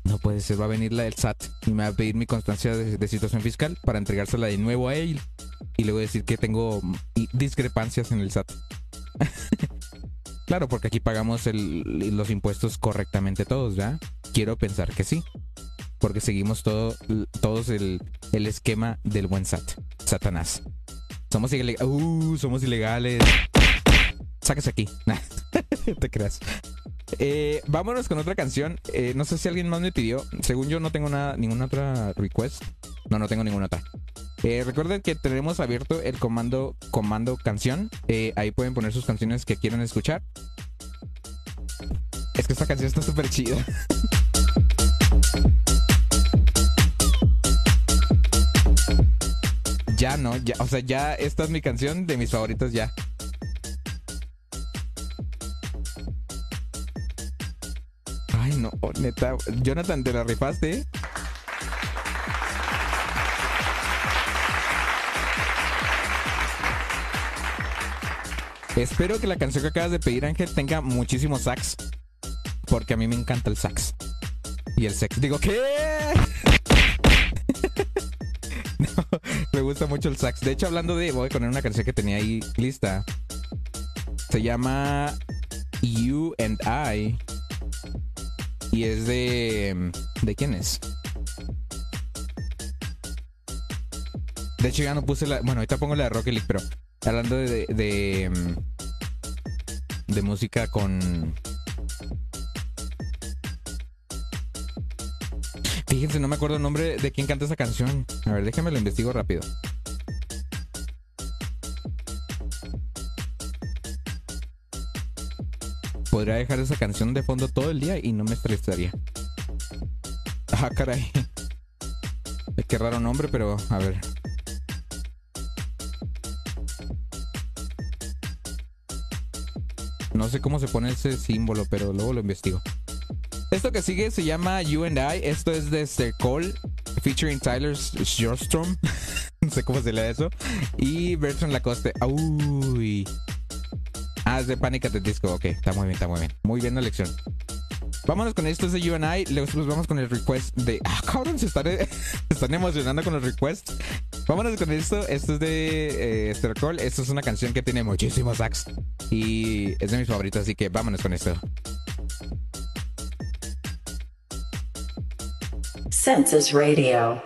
No puede ser, va a venir la del SAT y me va a pedir mi constancia de, situación fiscal para entregársela de nuevo a él. Y luego decir que tengo discrepancias en el SAT. claro, porque aquí pagamos los impuestos correctamente todos, ¿ya? Quiero pensar que sí. Porque seguimos todo, todos el, el esquema del buen SAT. Satanás. Somos ilegales. Uh, somos ilegales. Sáquese aquí. Te creas. Eh, vámonos con otra canción. Eh, no sé si alguien más me pidió. Según yo no tengo nada, ninguna otra request. No, no tengo ninguna otra. Eh, recuerden que tenemos abierto el comando comando canción. Ahí pueden poner sus canciones que quieran escuchar. Es que esta canción está súper chida. ya no, ya, o sea, ya esta es mi canción de mis favoritas ya. Ay, no, neta. Jonathan, te la rifaste. ¿eh? Espero que la canción que acabas de pedir, Ángel, tenga muchísimo sax. Porque a mí me encanta el sax. Y el sex. Digo, ¿qué? No, gusta mucho el sax. De hecho, hablando de. Voy a poner una canción que tenía ahí lista. Se llama You and I. Y es de. ¿De quién es? De hecho, ya no puse la. Bueno, ahorita pongo la de Rocket League, pero. Hablando de. de, de, mm, de música con. Fíjense, no me acuerdo el nombre de quién canta esa canción. A ver, déjame lo investigo rápido. Podría dejar esa canción de fondo todo el día y no me estresaría. Ah, caray. Qué raro nombre, pero a ver. No sé cómo se pone ese símbolo, pero luego lo investigo. Esto que sigue se llama You and I. Esto es de Sir Cole, featuring Tyler Sjostrom. no sé cómo se lee eso. Y Bertrand Lacoste. Uy. Ah, es de Panic at the Disco. Ok, está muy bien, está muy bien. Muy bien la lección. Vámonos con esto es de You and I. Vamos con el request de. Ah, cabrón, se están, están emocionando con los requests. Vámonos con esto. Esto es de eh, Cole. Esto es una canción que tiene muchísimos sax. Y es de mis favoritos, así que vámonos con esto. Census Radio.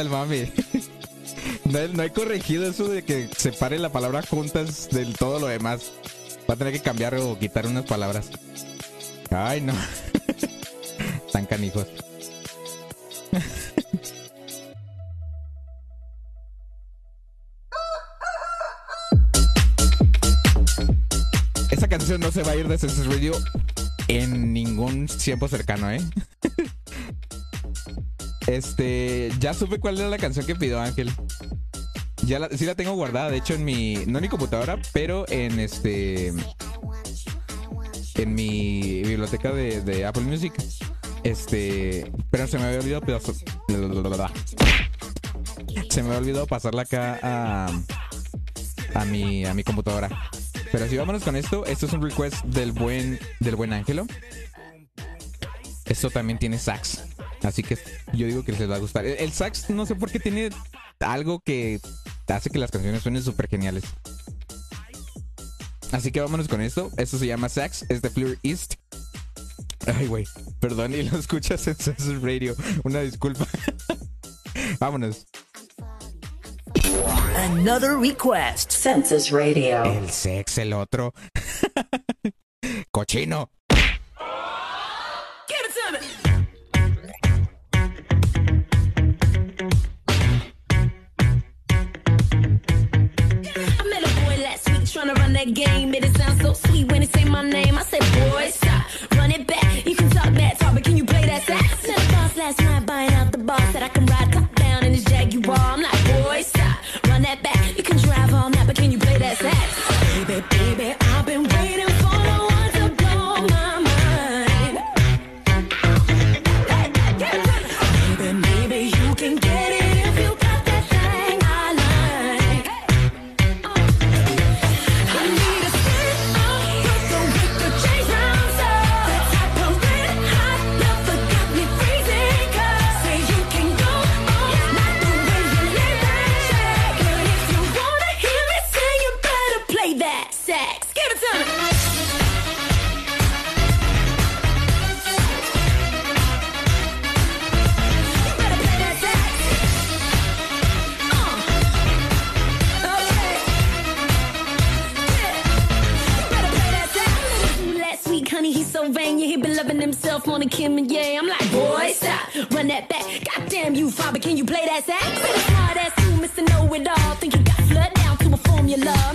El mame? No no he corregido eso de que separe la palabra juntas del todo lo demás. Va a tener que cambiar o quitar unas palabras. Ay, no. Tan canijos. Esa canción no se va a ir de Census Radio en ningún tiempo cercano, ¿eh? Este, ya supe cuál era la canción que pidió Ángel. Ya la, sí la tengo guardada, de hecho en mi, no en mi computadora, pero en este, en mi biblioteca de, Apple Music. Este, pero se me había olvidado Se me había olvidado pasarla acá a, a mi, a mi computadora. Pero si vámonos con esto, esto es un request del buen, del buen Ángelo. Esto también tiene sax. Así que yo digo que les va a gustar. El, el sax no sé por qué tiene algo que hace que las canciones suenen súper geniales. Así que vámonos con esto. Esto se llama Sax, es de Fleur East. Ay, güey. Perdón, y lo escuchas en Census Radio. Una disculpa. vámonos. Another request. Census Radio. El sex, el otro. Cochino. Run that game. It sounds so sweet when they say my name. I said, boy, stop, run it back. You can talk that talk, but can you play that sax? Met a boss last night buying out the boss that I can ride top down in his Jaguar. I'm like, the Kim and yeah. I'm like, boy, stop, run that back. Goddamn you, father, can you play that sax? Smart ass you, Mr. Know It All. Think you got flood down to a formula.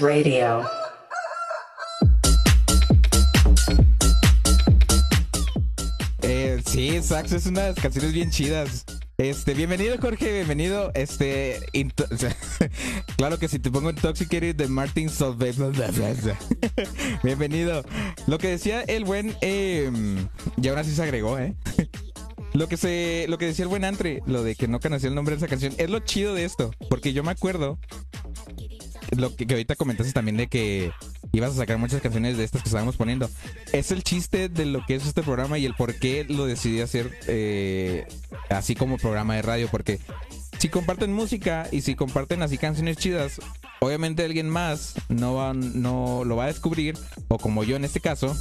Radio. Eh, sí, Sax es una canciones bien chidas. Este, bienvenido Jorge, bienvenido. Este, claro que si te pongo Intoxicated de Martin Solveig. bienvenido. Lo que decía el buen, eh, y aún así se agregó, ¿eh? Lo que se, lo que decía el buen Antre, lo de que no conocía el nombre de esa canción, es lo chido de esto, porque yo me acuerdo lo que, que ahorita comentaste también de que ibas a sacar muchas canciones de estas que estábamos poniendo. Es el chiste de lo que es este programa y el por qué lo decidí hacer eh, así como programa de radio. Porque si comparten música y si comparten así canciones chidas, obviamente alguien más no, va, no lo va a descubrir. O como yo en este caso,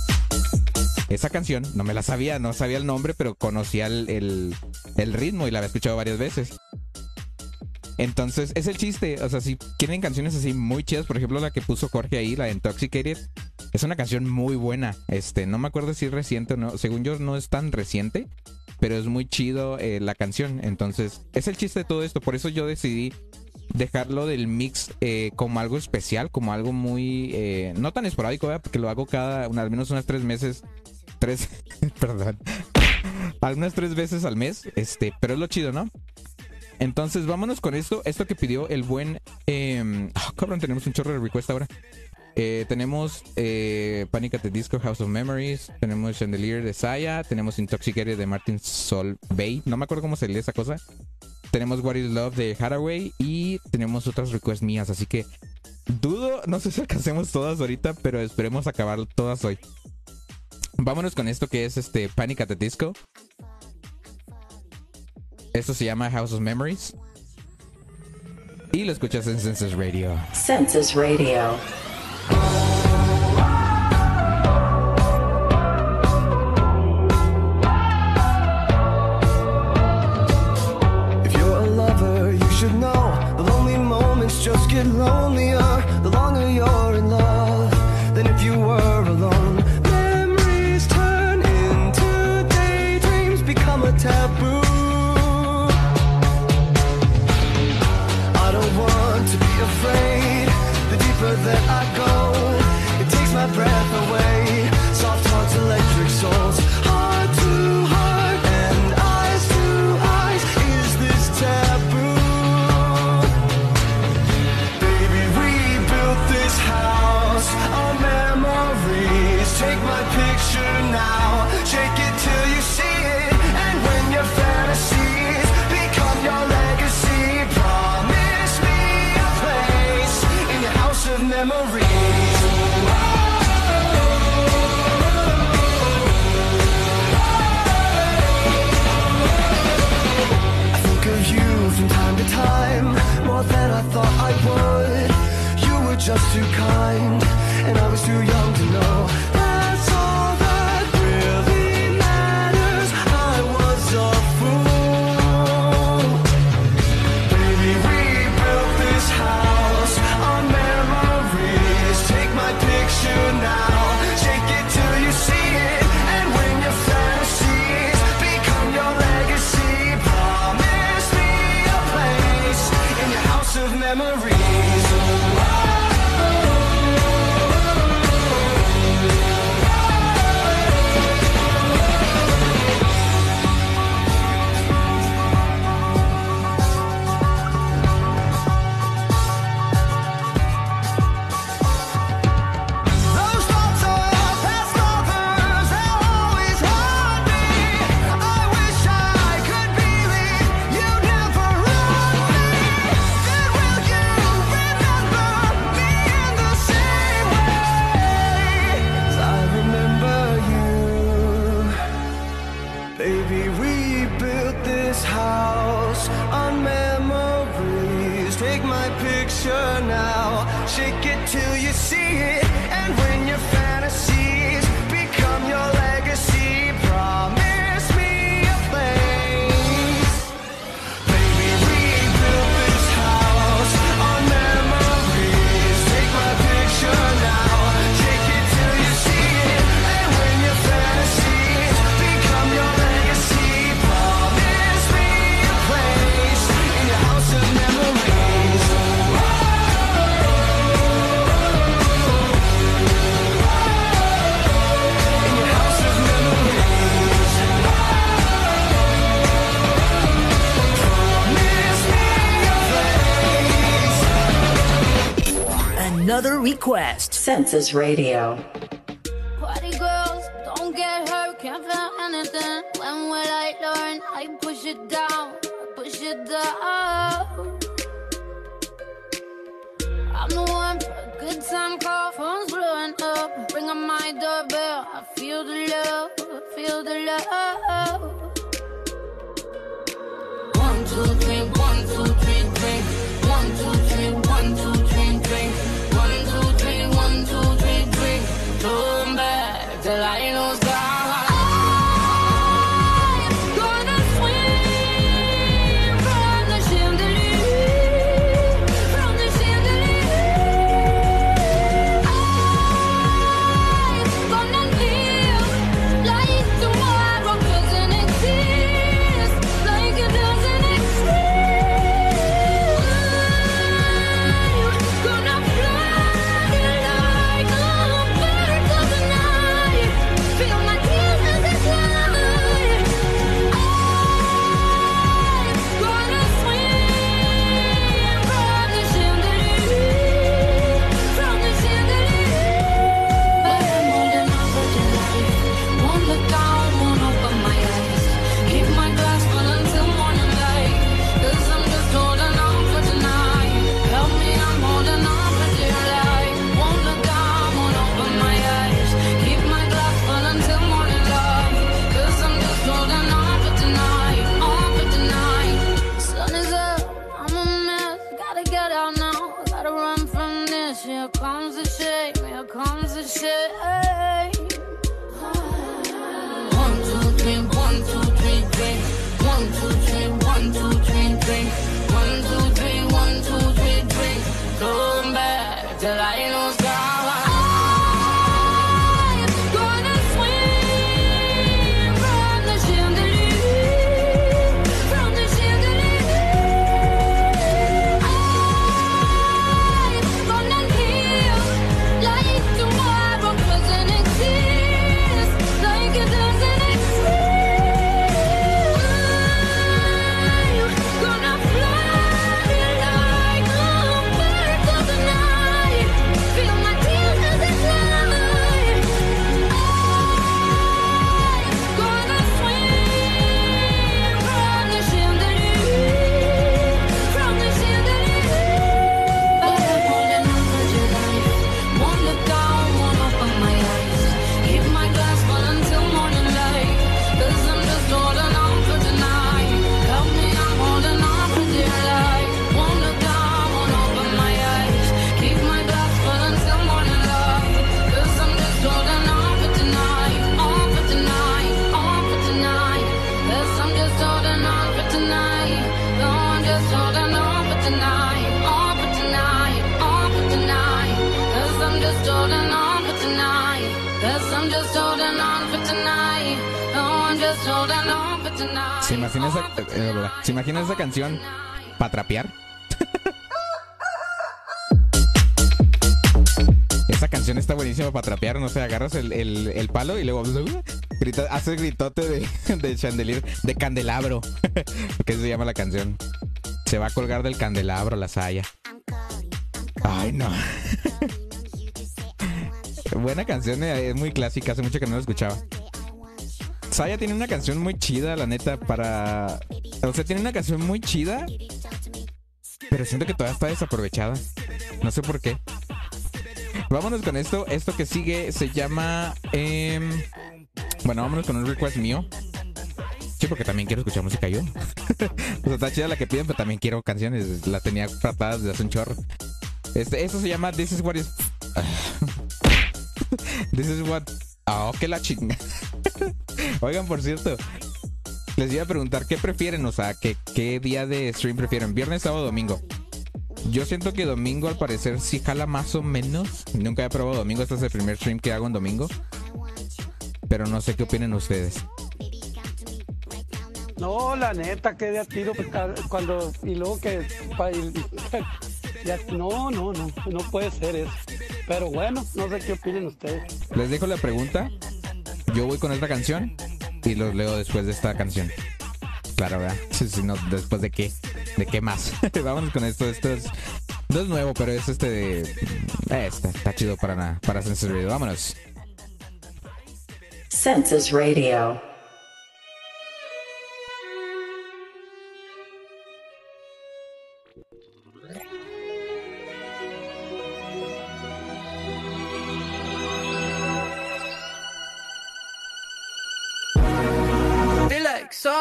esa canción no me la sabía, no sabía el nombre, pero conocía el, el, el ritmo y la había escuchado varias veces. Entonces, es el chiste. O sea, si quieren canciones así muy chidas, por ejemplo, la que puso Jorge ahí, la de Intoxicated, es una canción muy buena. Este, no me acuerdo si es reciente o no. Según yo, no es tan reciente, pero es muy chido eh, la canción. Entonces, es el chiste de todo esto. Por eso yo decidí dejarlo del mix eh, como algo especial, como algo muy. eh, no tan esporádico, porque lo hago cada, al menos unas tres meses. Tres. perdón. algunas tres veces al mes, este, pero es lo chido, ¿no? Entonces, vámonos con esto. Esto que pidió el buen. Eh, cabrón, tenemos un chorro de request ahora. Eh, tenemos eh, Panic at the Disco, House of Memories. Tenemos Chandelier de Saya. Tenemos Intoxicated de Martin Solveig. No me acuerdo cómo se lee esa cosa. Tenemos What is Love de Hathaway. Y tenemos otras requests mías. Así que dudo, no sé si alcancemos todas ahorita, pero esperemos acabar todas hoy. Vámonos con esto que es este Panic at the Disco. Esto se llama House of Memories. Y lo escuchas en Census Radio. Census Radio. Just too kind, and I was too young request. Census Radio. Party girls, don't get hurt, can't feel anything. When will I learn? I push it down, push it down. I'm the one for a good time call, phone's blowing up. Ring on my doorbell, I feel the love, feel the love. One, two, three, one, two, three, drink. One, two, three, one, two, Turn back till I ¿Se imagina esa, eh, eh, ¿se imagina esa canción para trapear? Esa canción está buenísima para trapear, no sé, agarras el, el- el palo y luego grita, haces gritote de, de chandelier, de candelabro, que se llama la canción. Se va a colgar del candelabro la saya. Ay, no. Buena canción, eh, es muy clásica, hace mucho que no la escuchaba. Saya tiene una canción muy chida, la neta, para... O sea, tiene una canción muy chida, pero siento que todavía está desaprovechada. No sé por qué. Vámonos con esto. Esto que sigue se llama... em, Bueno, vámonos con un request mío. Sí, porque también quiero escuchar música yo. o sea, está chida la que piden, pero también quiero canciones. La tenía tratadas desde hace un chorro. Este, eso se llama This is what is... This is what... Oh, que la chinga. Oigan, por cierto, les iba a preguntar qué prefieren, o sea, ¿qué, qué día de stream prefieren, viernes, sábado, domingo. Yo siento que domingo al parecer sí jala más o menos. Nunca he probado domingo, este es el primer stream que hago en domingo. Pero no sé qué opinen ustedes. No, la neta, que de a tiro pues, cuando y luego que no, no, no, no puede ser eso. Pero bueno, no sé qué opinen ustedes. Les dejo la pregunta. Yo voy con esta canción y los leo después de esta canción. Claro, ¿verdad? Sí, sí, no, después de qué. ¿De qué más? Vamos con esto. Esto es, no es nuevo, pero es este de... eh, está, chido para, para Sense Radio. Vámonos. Census Radio.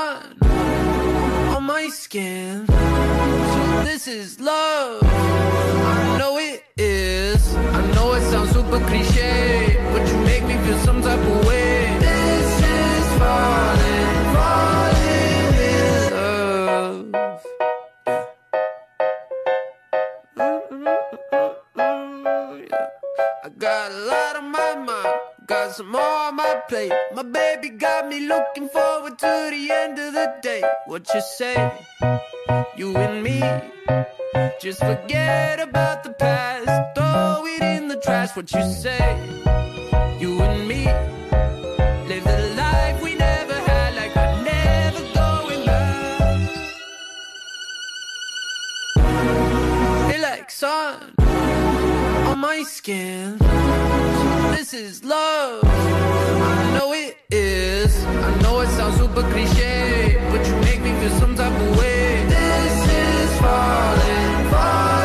Sun on my skin. So this is love. I know it is. I know it sounds super cliche, but you make me feel some type of way. This is falling, got some more on my plate. My baby got me looking forward to the end of the day. What you say? You and me, just forget about the past, throw it in the trash. What you say? You and me, live the life we never had, like we're never going back. Feel like sun on my skin. This is love. I know it is. I know it sounds super cliche, but you make me feel some type of way. This is falling, falling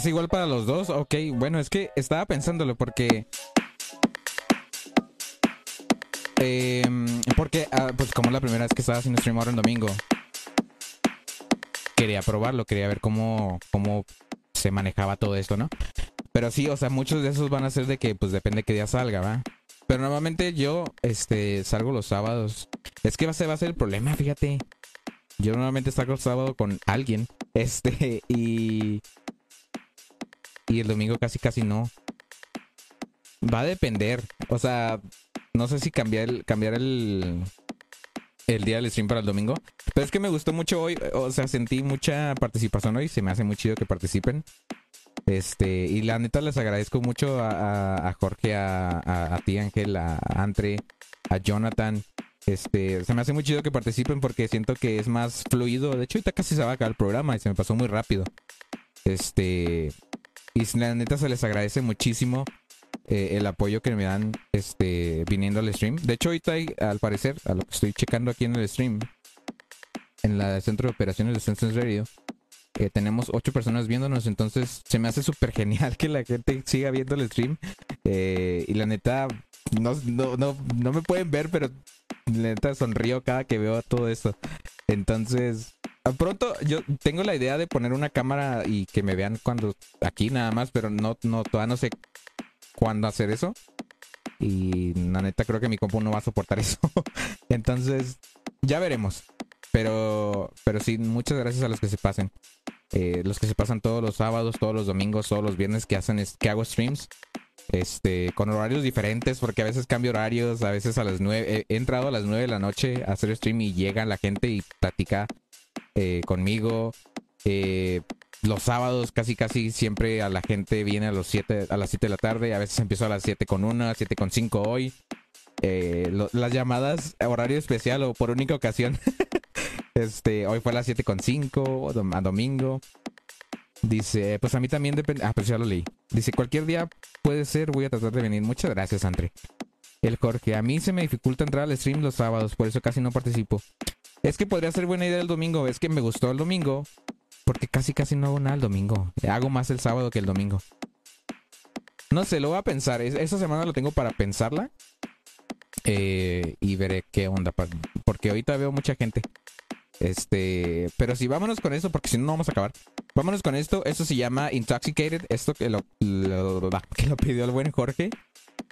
¿Es igual para los dos? Ok, bueno, es que estaba pensándolo porque... Em, porque, ah, pues como la primera vez que estaba haciendo stream ahora en domingo, quería probarlo, quería ver cómo, cómo se manejaba todo esto, ¿no? Pero sí, o sea, muchos de esos van a ser de que, pues depende qué día salga, ¿va? Pero normalmente yo, este, salgo los sábados. Es que va a ser, va a ser el problema, fíjate. Yo normalmente salgo el sábado con alguien, este, y... Y el domingo casi, casi no. Va a depender. O sea, no sé si cambiar el, cambiar el, el día del stream para el domingo. Pero es que me gustó mucho hoy. O sea, sentí mucha participación hoy. Se me hace muy chido que participen. Este, y la neta les agradezco mucho a, Jorge, a, a, a ti Ángel, a Andre, a Jonathan. Este, se me hace muy chido que participen porque siento que es más fluido. De hecho, ahorita casi se va a acabar el programa y se me pasó muy rápido. Este, y la neta se les agradece muchísimo eh, el apoyo que me dan este viniendo al stream. De hecho, ahorita hay, al parecer, a lo que estoy checando aquí en el stream, en la centro de operaciones de Sense Radio, eh, tenemos ocho personas viéndonos, entonces se me hace súper genial que la gente siga viendo el stream. Eh, y la neta, no, no, no, no me pueden ver, pero neta sonrío cada que veo todo esto. Entonces, a pronto yo tengo la idea de poner una cámara y que me vean cuando aquí nada más, pero no, no, todavía no sé cuándo hacer eso. Y la neta creo que mi compu no va a soportar eso. Entonces, ya veremos. Pero, pero sí, muchas gracias a los que se pasen. Eh, los que se pasan todos los sábados, todos los domingos, todos los viernes que hacen es- que hago streams. Este, con horarios diferentes, porque a veces cambio horarios, a veces a las nueve, he entrado a las nueve de la noche a hacer stream y llega la gente y platica eh, conmigo. Eh, los sábados casi casi siempre a la gente viene a los siete, a las 7 de la tarde, a veces empiezo a las 7 con 1, 7 con 5 hoy. Eh, las llamadas horario especial o por única ocasión. este, hoy fue a las 7 con 5, dom- a domingo. Dice, pues a mí también depende. Ah, pues ya lo leí. Dice, cualquier día puede ser, voy a tratar de venir. Muchas gracias, Andre. El Jorge, a mí se me dificulta entrar al stream los sábados, por eso casi no participo. Es que podría ser buena idea el domingo. Es que me gustó el domingo, porque casi casi no hago nada el domingo. Hago más el sábado que el domingo. No sé, lo voy a pensar. Es- Esta semana lo tengo para pensarla. Eh, y veré qué onda. Porque ahorita veo mucha gente. Este, pero sí, vámonos con eso, porque si no, no vamos a acabar. Vámonos con esto. Esto se llama Intoxicated. Esto que lo, lo- que lo pidió el buen Jorge.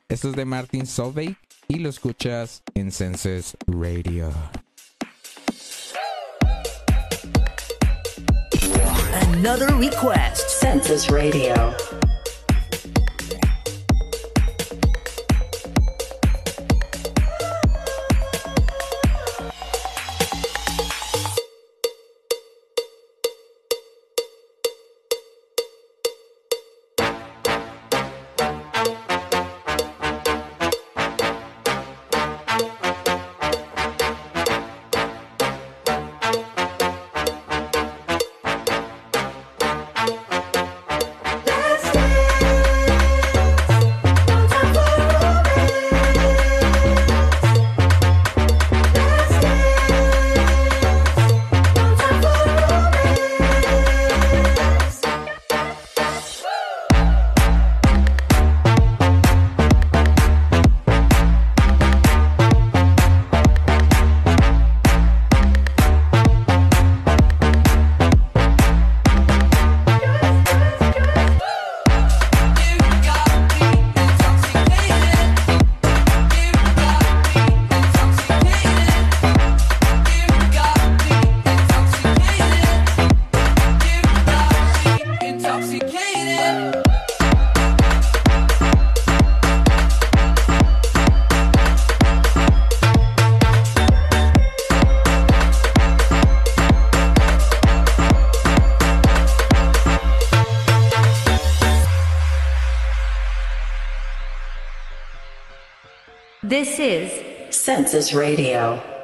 Esto es de Martin Solveig y lo escuchas en Senses Radio. Another request. Census Radio. Is Census Radio.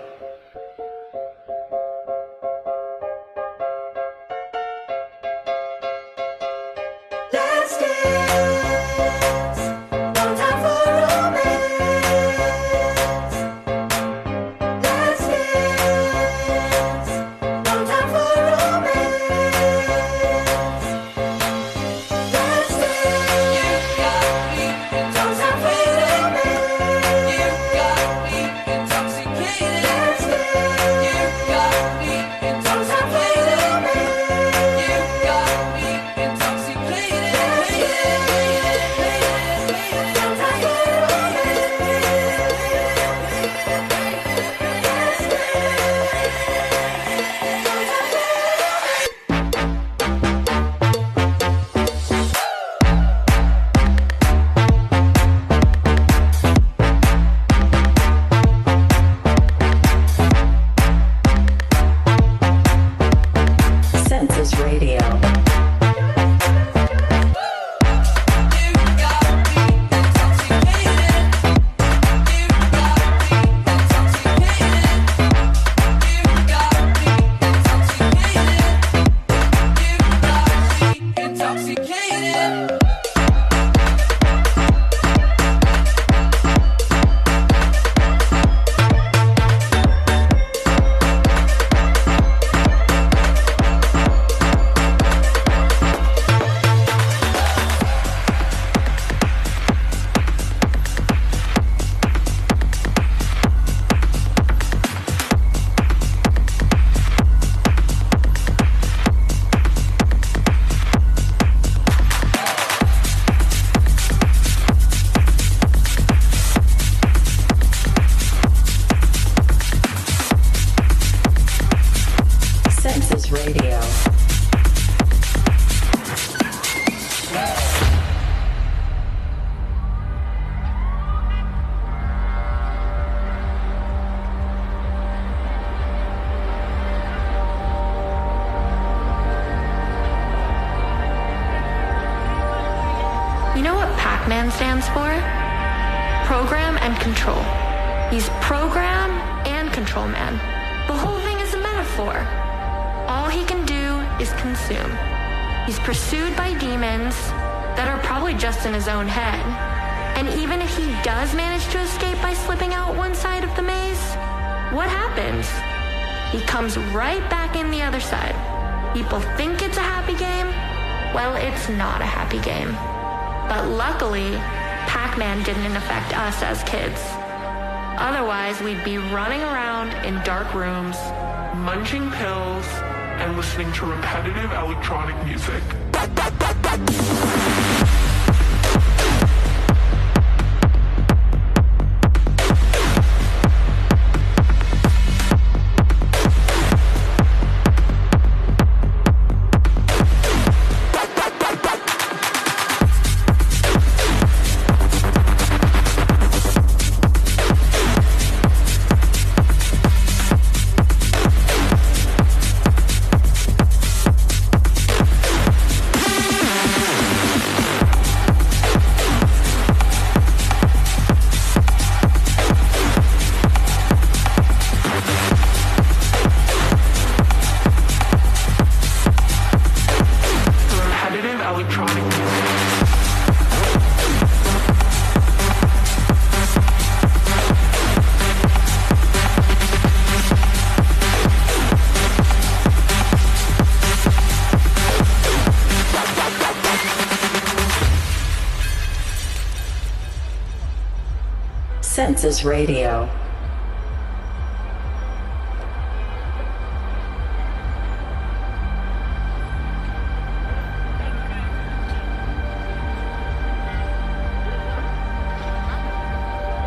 Radio.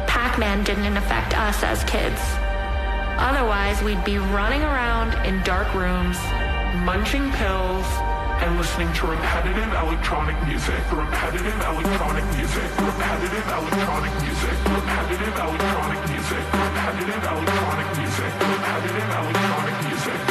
Pac-Man didn't affect us as kids. Otherwise, we'd be running around in dark rooms, munching pills, and listening to repetitive electronic music, repetitive electronic music, repetitive electronic music, repetitive electronic music, repetitive electronic music, repetitive electronic music.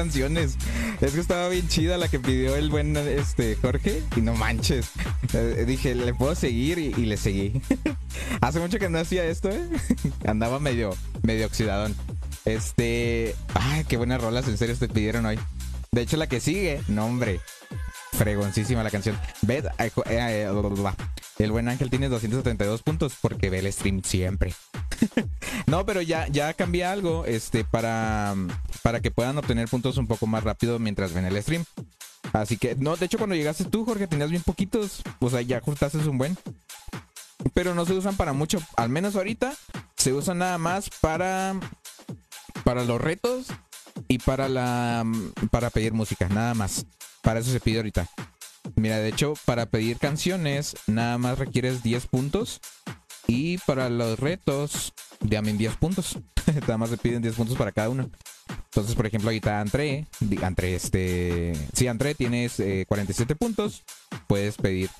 Canciones. Es que estaba bien chida la que pidió el buen este Jorge y no manches. Eh, dije, le puedo seguir y, le seguí. Hace mucho que no hacía esto, ¿eh? Andaba medio medio oxidadón. Este, ay, qué buenas rolas en serio te pidieron hoy. De hecho la que sigue, no hombre, fregoncísima la canción. Ved, eh, eh, el buen Ángel tiene 272 puntos porque ve el stream siempre. no, pero ya, ya cambié algo este, para, para que puedan obtener puntos un poco más rápido mientras ven el stream. Así que, no, de hecho cuando llegaste tú, Jorge, tenías bien poquitos. O sea, ya ajustaste un buen. Pero no se usan para mucho. Al menos ahorita se usan nada más para, para los retos y para la para pedir música, nada más. Para eso se pide ahorita. Mira, de hecho, para pedir canciones, nada más requieres 10 puntos. Y para los retos, también 10 puntos. nada más se piden 10 puntos para cada uno. Entonces, por ejemplo, ahorita André, di- André, este. Si André tienes eh, 47 puntos, puedes pedir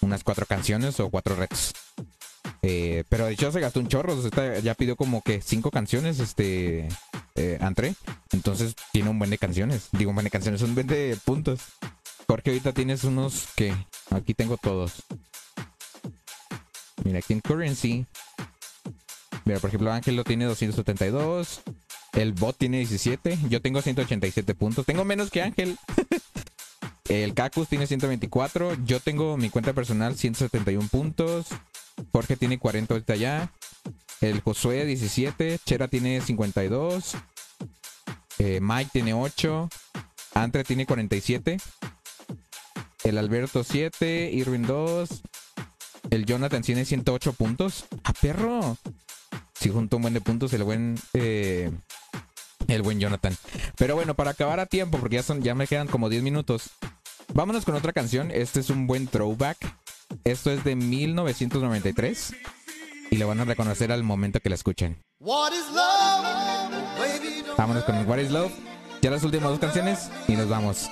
unas 4 canciones o 4 retos. Eh, pero de hecho se gastó un chorro. o ya pidió como que 5 canciones, este. Eh. Entonces tiene un buen de canciones. Digo, un buen de canciones, un buen puntos. Jorge, ahorita tienes unos que. Aquí tengo todos. Mira, aquí en Currency. Mira, por ejemplo, Ángel lo tiene 272. El bot tiene 17. Yo tengo 187 puntos. Tengo menos que Ángel. El Cacus tiene 124. Yo tengo mi cuenta personal 171 puntos. Jorge tiene 40 ahorita ya. El Josué 17. Chera tiene 52. Eh, Mike tiene 8. Andre tiene 47. El Alberto 7. Irwin 2. El Jonathan tiene 108 puntos. ¡A perro! Si junto un buen de puntos el buen... eh, el buen Jonathan. Pero bueno, para acabar a tiempo, porque ya, son, ya me quedan como 10 minutos. Vámonos con otra canción. Este es un buen throwback. Esto es de 1993. Y lo van a reconocer al momento que la escuchen. What is love? Baby, don't Vámonos con What is Love. Ya las últimas dos canciones y nos vamos.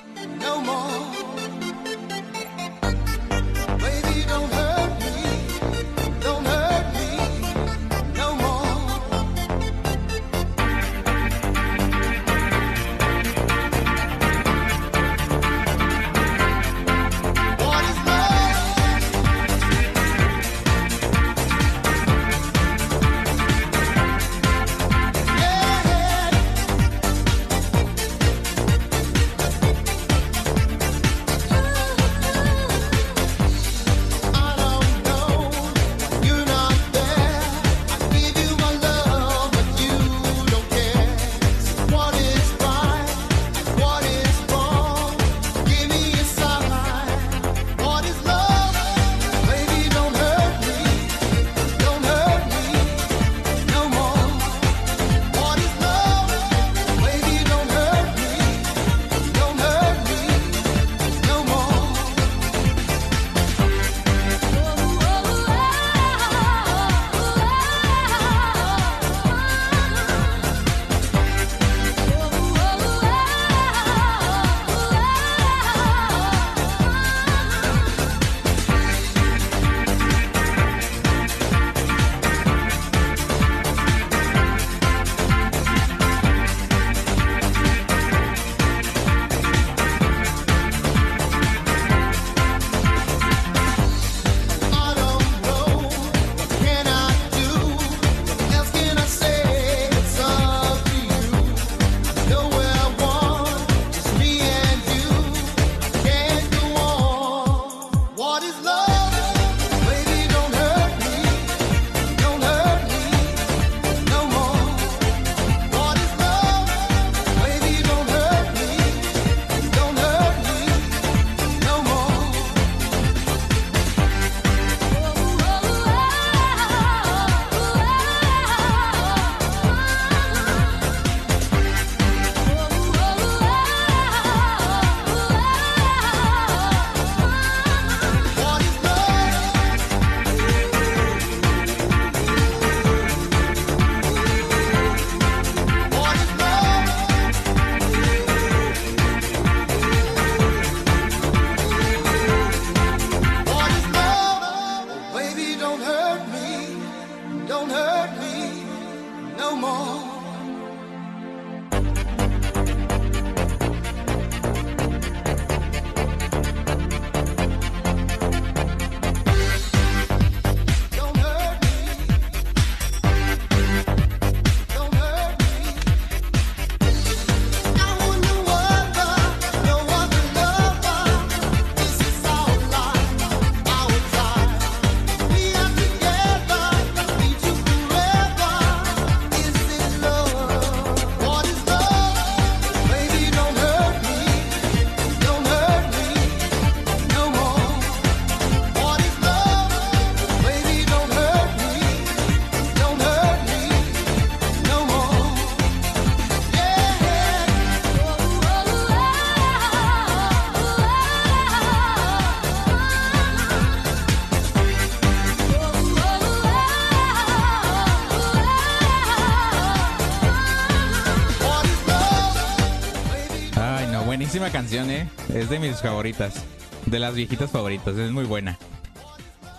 Canción, ¿eh? Es de mis favoritas. De las viejitas favoritas. Es muy buena.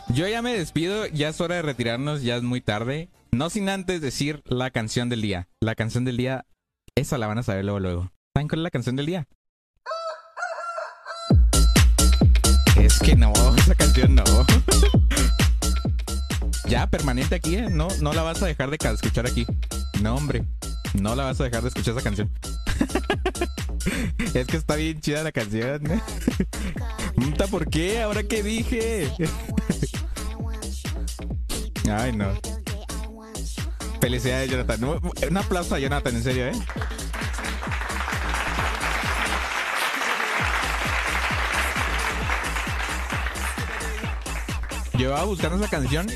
Yo ya me despido. Ya es hora de retirarnos. Ya es muy tarde. No sin antes decir la canción del día. La canción del día. Esa la van a saber luego, luego. ¿Saben cuál es la canción del día? Es que no, esa canción no. ya, permanente aquí, ¿eh? No, no la vas a dejar de escuchar aquí. No, hombre. No la vas a dejar de escuchar esa canción. es que está bien chida la canción. Puta, ¿por qué? ¿Ahora qué dije? Ay, no. Felicidades, Jonathan. Un aplauso a Jonathan, en serio, ¿eh? Llevaba buscando esa canción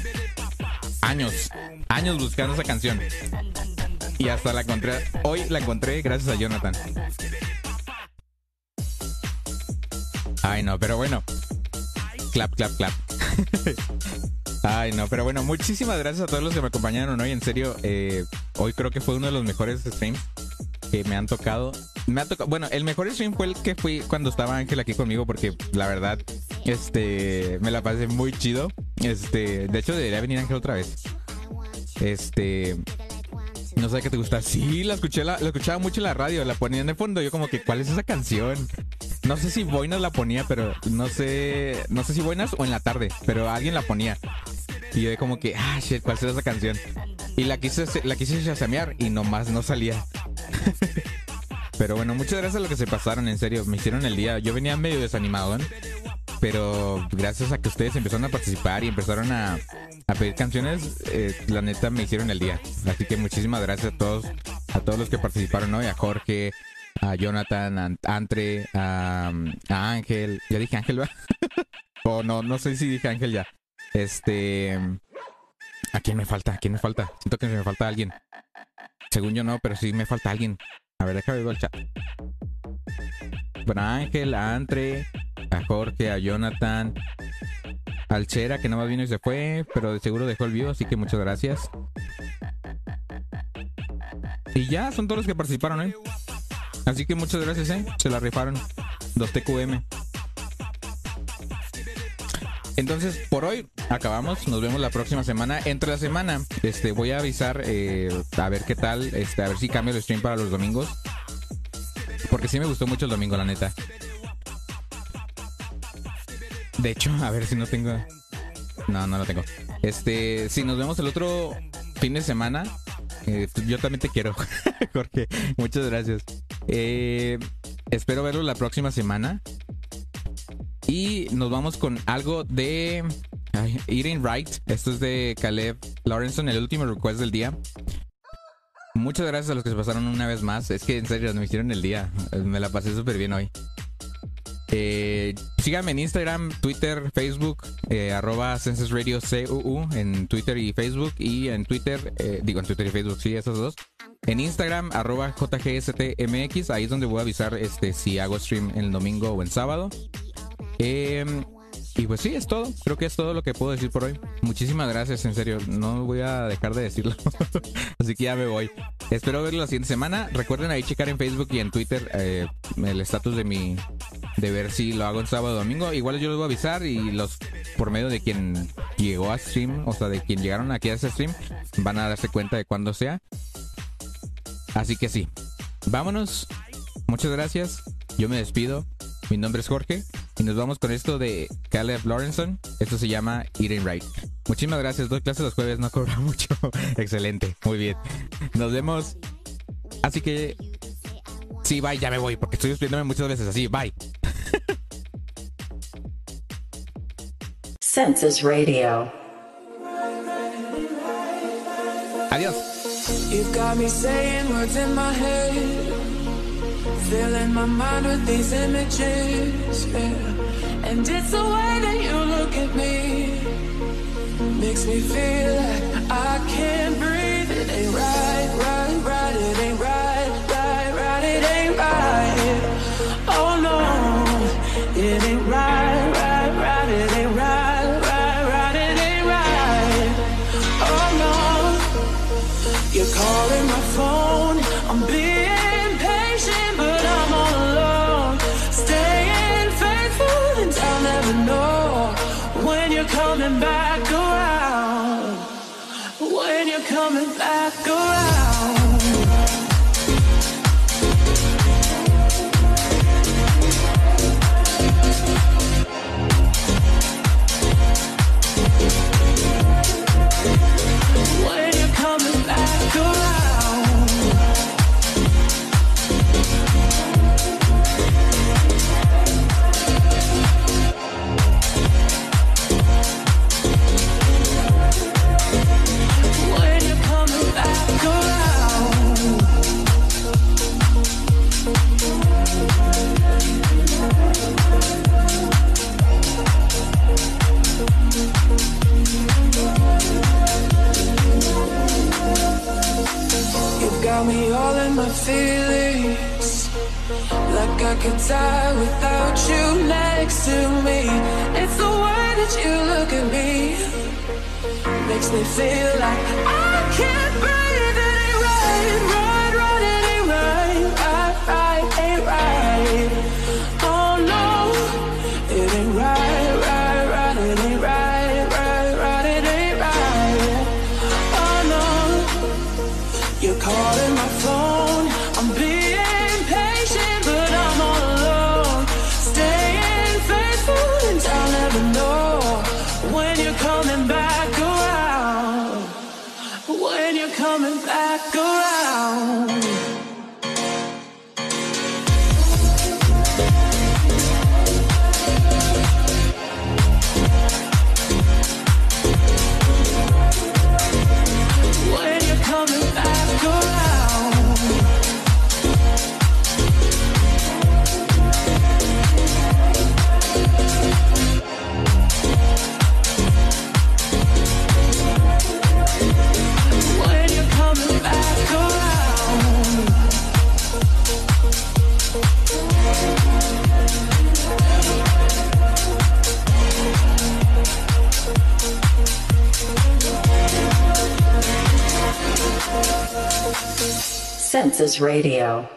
años, años buscando esa canción. Y hasta la encontré, hoy la encontré gracias a Jonathan. Ay, no, pero bueno. Clap, clap, clap. Ay, no, pero bueno, muchísimas gracias a todos los que me acompañaron hoy. En serio, eh, hoy creo que fue uno de los mejores streams que me han tocado. Me ha tocado, bueno, el mejor stream fue el que fui cuando estaba Ángel aquí conmigo, porque la verdad, este, me la pasé muy chido. Este, de hecho, debería venir Ángel otra vez. Este, no sé qué te gusta. Sí, la escuché, la, escuchaba mucho en la radio, la ponían de fondo. Yo como que, ¿cuál es esa canción? No sé si Boinas la ponía, pero no sé, no sé si Boinas o en la tarde, pero alguien la ponía. Y yo como que, ah, shit, ¿cuál será esa canción? Y la quise, la quise chasamear y nomás no salía. pero bueno, muchas gracias a lo que se pasaron, en serio, me hicieron el día. Yo venía medio desanimado, ¿eh? Pero gracias a que ustedes empezaron a participar y empezaron a, a pedir canciones, eh, la neta me hicieron el día. Así que muchísimas gracias a todos, a todos los que participaron hoy, a Jorge, a Jonathan, a Andre, a, Ángel. Ya dije Ángel, ¿va? o no, no sé si dije Ángel ya. Este. ¿A quién me falta? ¿A quién me falta? Siento que me falta alguien. Según yo no, pero sí me falta alguien. A ver, déjame ver el chat. A Ángel, a Andre, a Jorge, a Jonathan, al Chera, que nada más vino y se fue, pero de seguro dejó el video, así que muchas gracias. Y ya, son todos los que participaron, ¿eh? Así que muchas gracias, ¿eh? Se la rifaron. 2TQM. Entonces, por hoy acabamos. Nos vemos la próxima semana. Entre la semana, este, voy a avisar eh, a ver qué tal, este, a ver si cambio el stream para los domingos. Porque sí me gustó mucho el domingo, la neta. De hecho, a ver si no tengo. No, no lo tengo. Este, si nos vemos el otro fin de semana, eh, yo también te quiero, Jorge. Muchas gracias. Eh, espero verlo la próxima semana. Y nos vamos con algo de Eating Right. Esto es de Caleb Lawrenson, el último request del día. Muchas gracias a los que se pasaron una vez más. Es que en serio, me hicieron el día. Me la pasé súper bien hoy. Eh, síganme en Instagram, Twitter, Facebook, eh, arroba Census en Twitter y Facebook. Y en Twitter, eh, digo en Twitter y Facebook, sí, esos dos. En Instagram, arroba JGSTMX, ahí es donde voy a avisar este, si hago stream el domingo o el sábado. Eh, y pues sí, es todo. Creo que es todo lo que puedo decir por hoy. Muchísimas gracias, en serio. No voy a dejar de decirlo. Así que ya me voy. Espero verlo la siguiente semana. Recuerden ahí checar en Facebook y en Twitter eh, el estatus de mi. de ver si lo hago en sábado o domingo. Igual yo les voy a avisar y los. por medio de quien llegó a stream, o sea, de quien llegaron aquí a ese stream, van a darse cuenta de cuándo sea. Así que sí. Vámonos. Muchas gracias. Yo me despido. Mi nombre es Jorge y nos vamos con esto de Caleb Lawrenson. Esto se llama Eating Right. Muchísimas gracias. Doy clases los jueves, no cobro mucho. Excelente. Muy bien. Nos vemos. Así que. Sí, bye, ya me voy porque estoy despidiéndome muchas veces así. Bye. Census Radio. Adiós. You've got me saying words in my head, filling my mind with these images. Yeah. And it's the way that you look at me, makes me feel like I can't breathe. It ain't right, right, right. It ain't right, my feelings. Like I could die without you next to me. It's the way that you look at me. Makes me feel like I can't breathe. Senses Radio.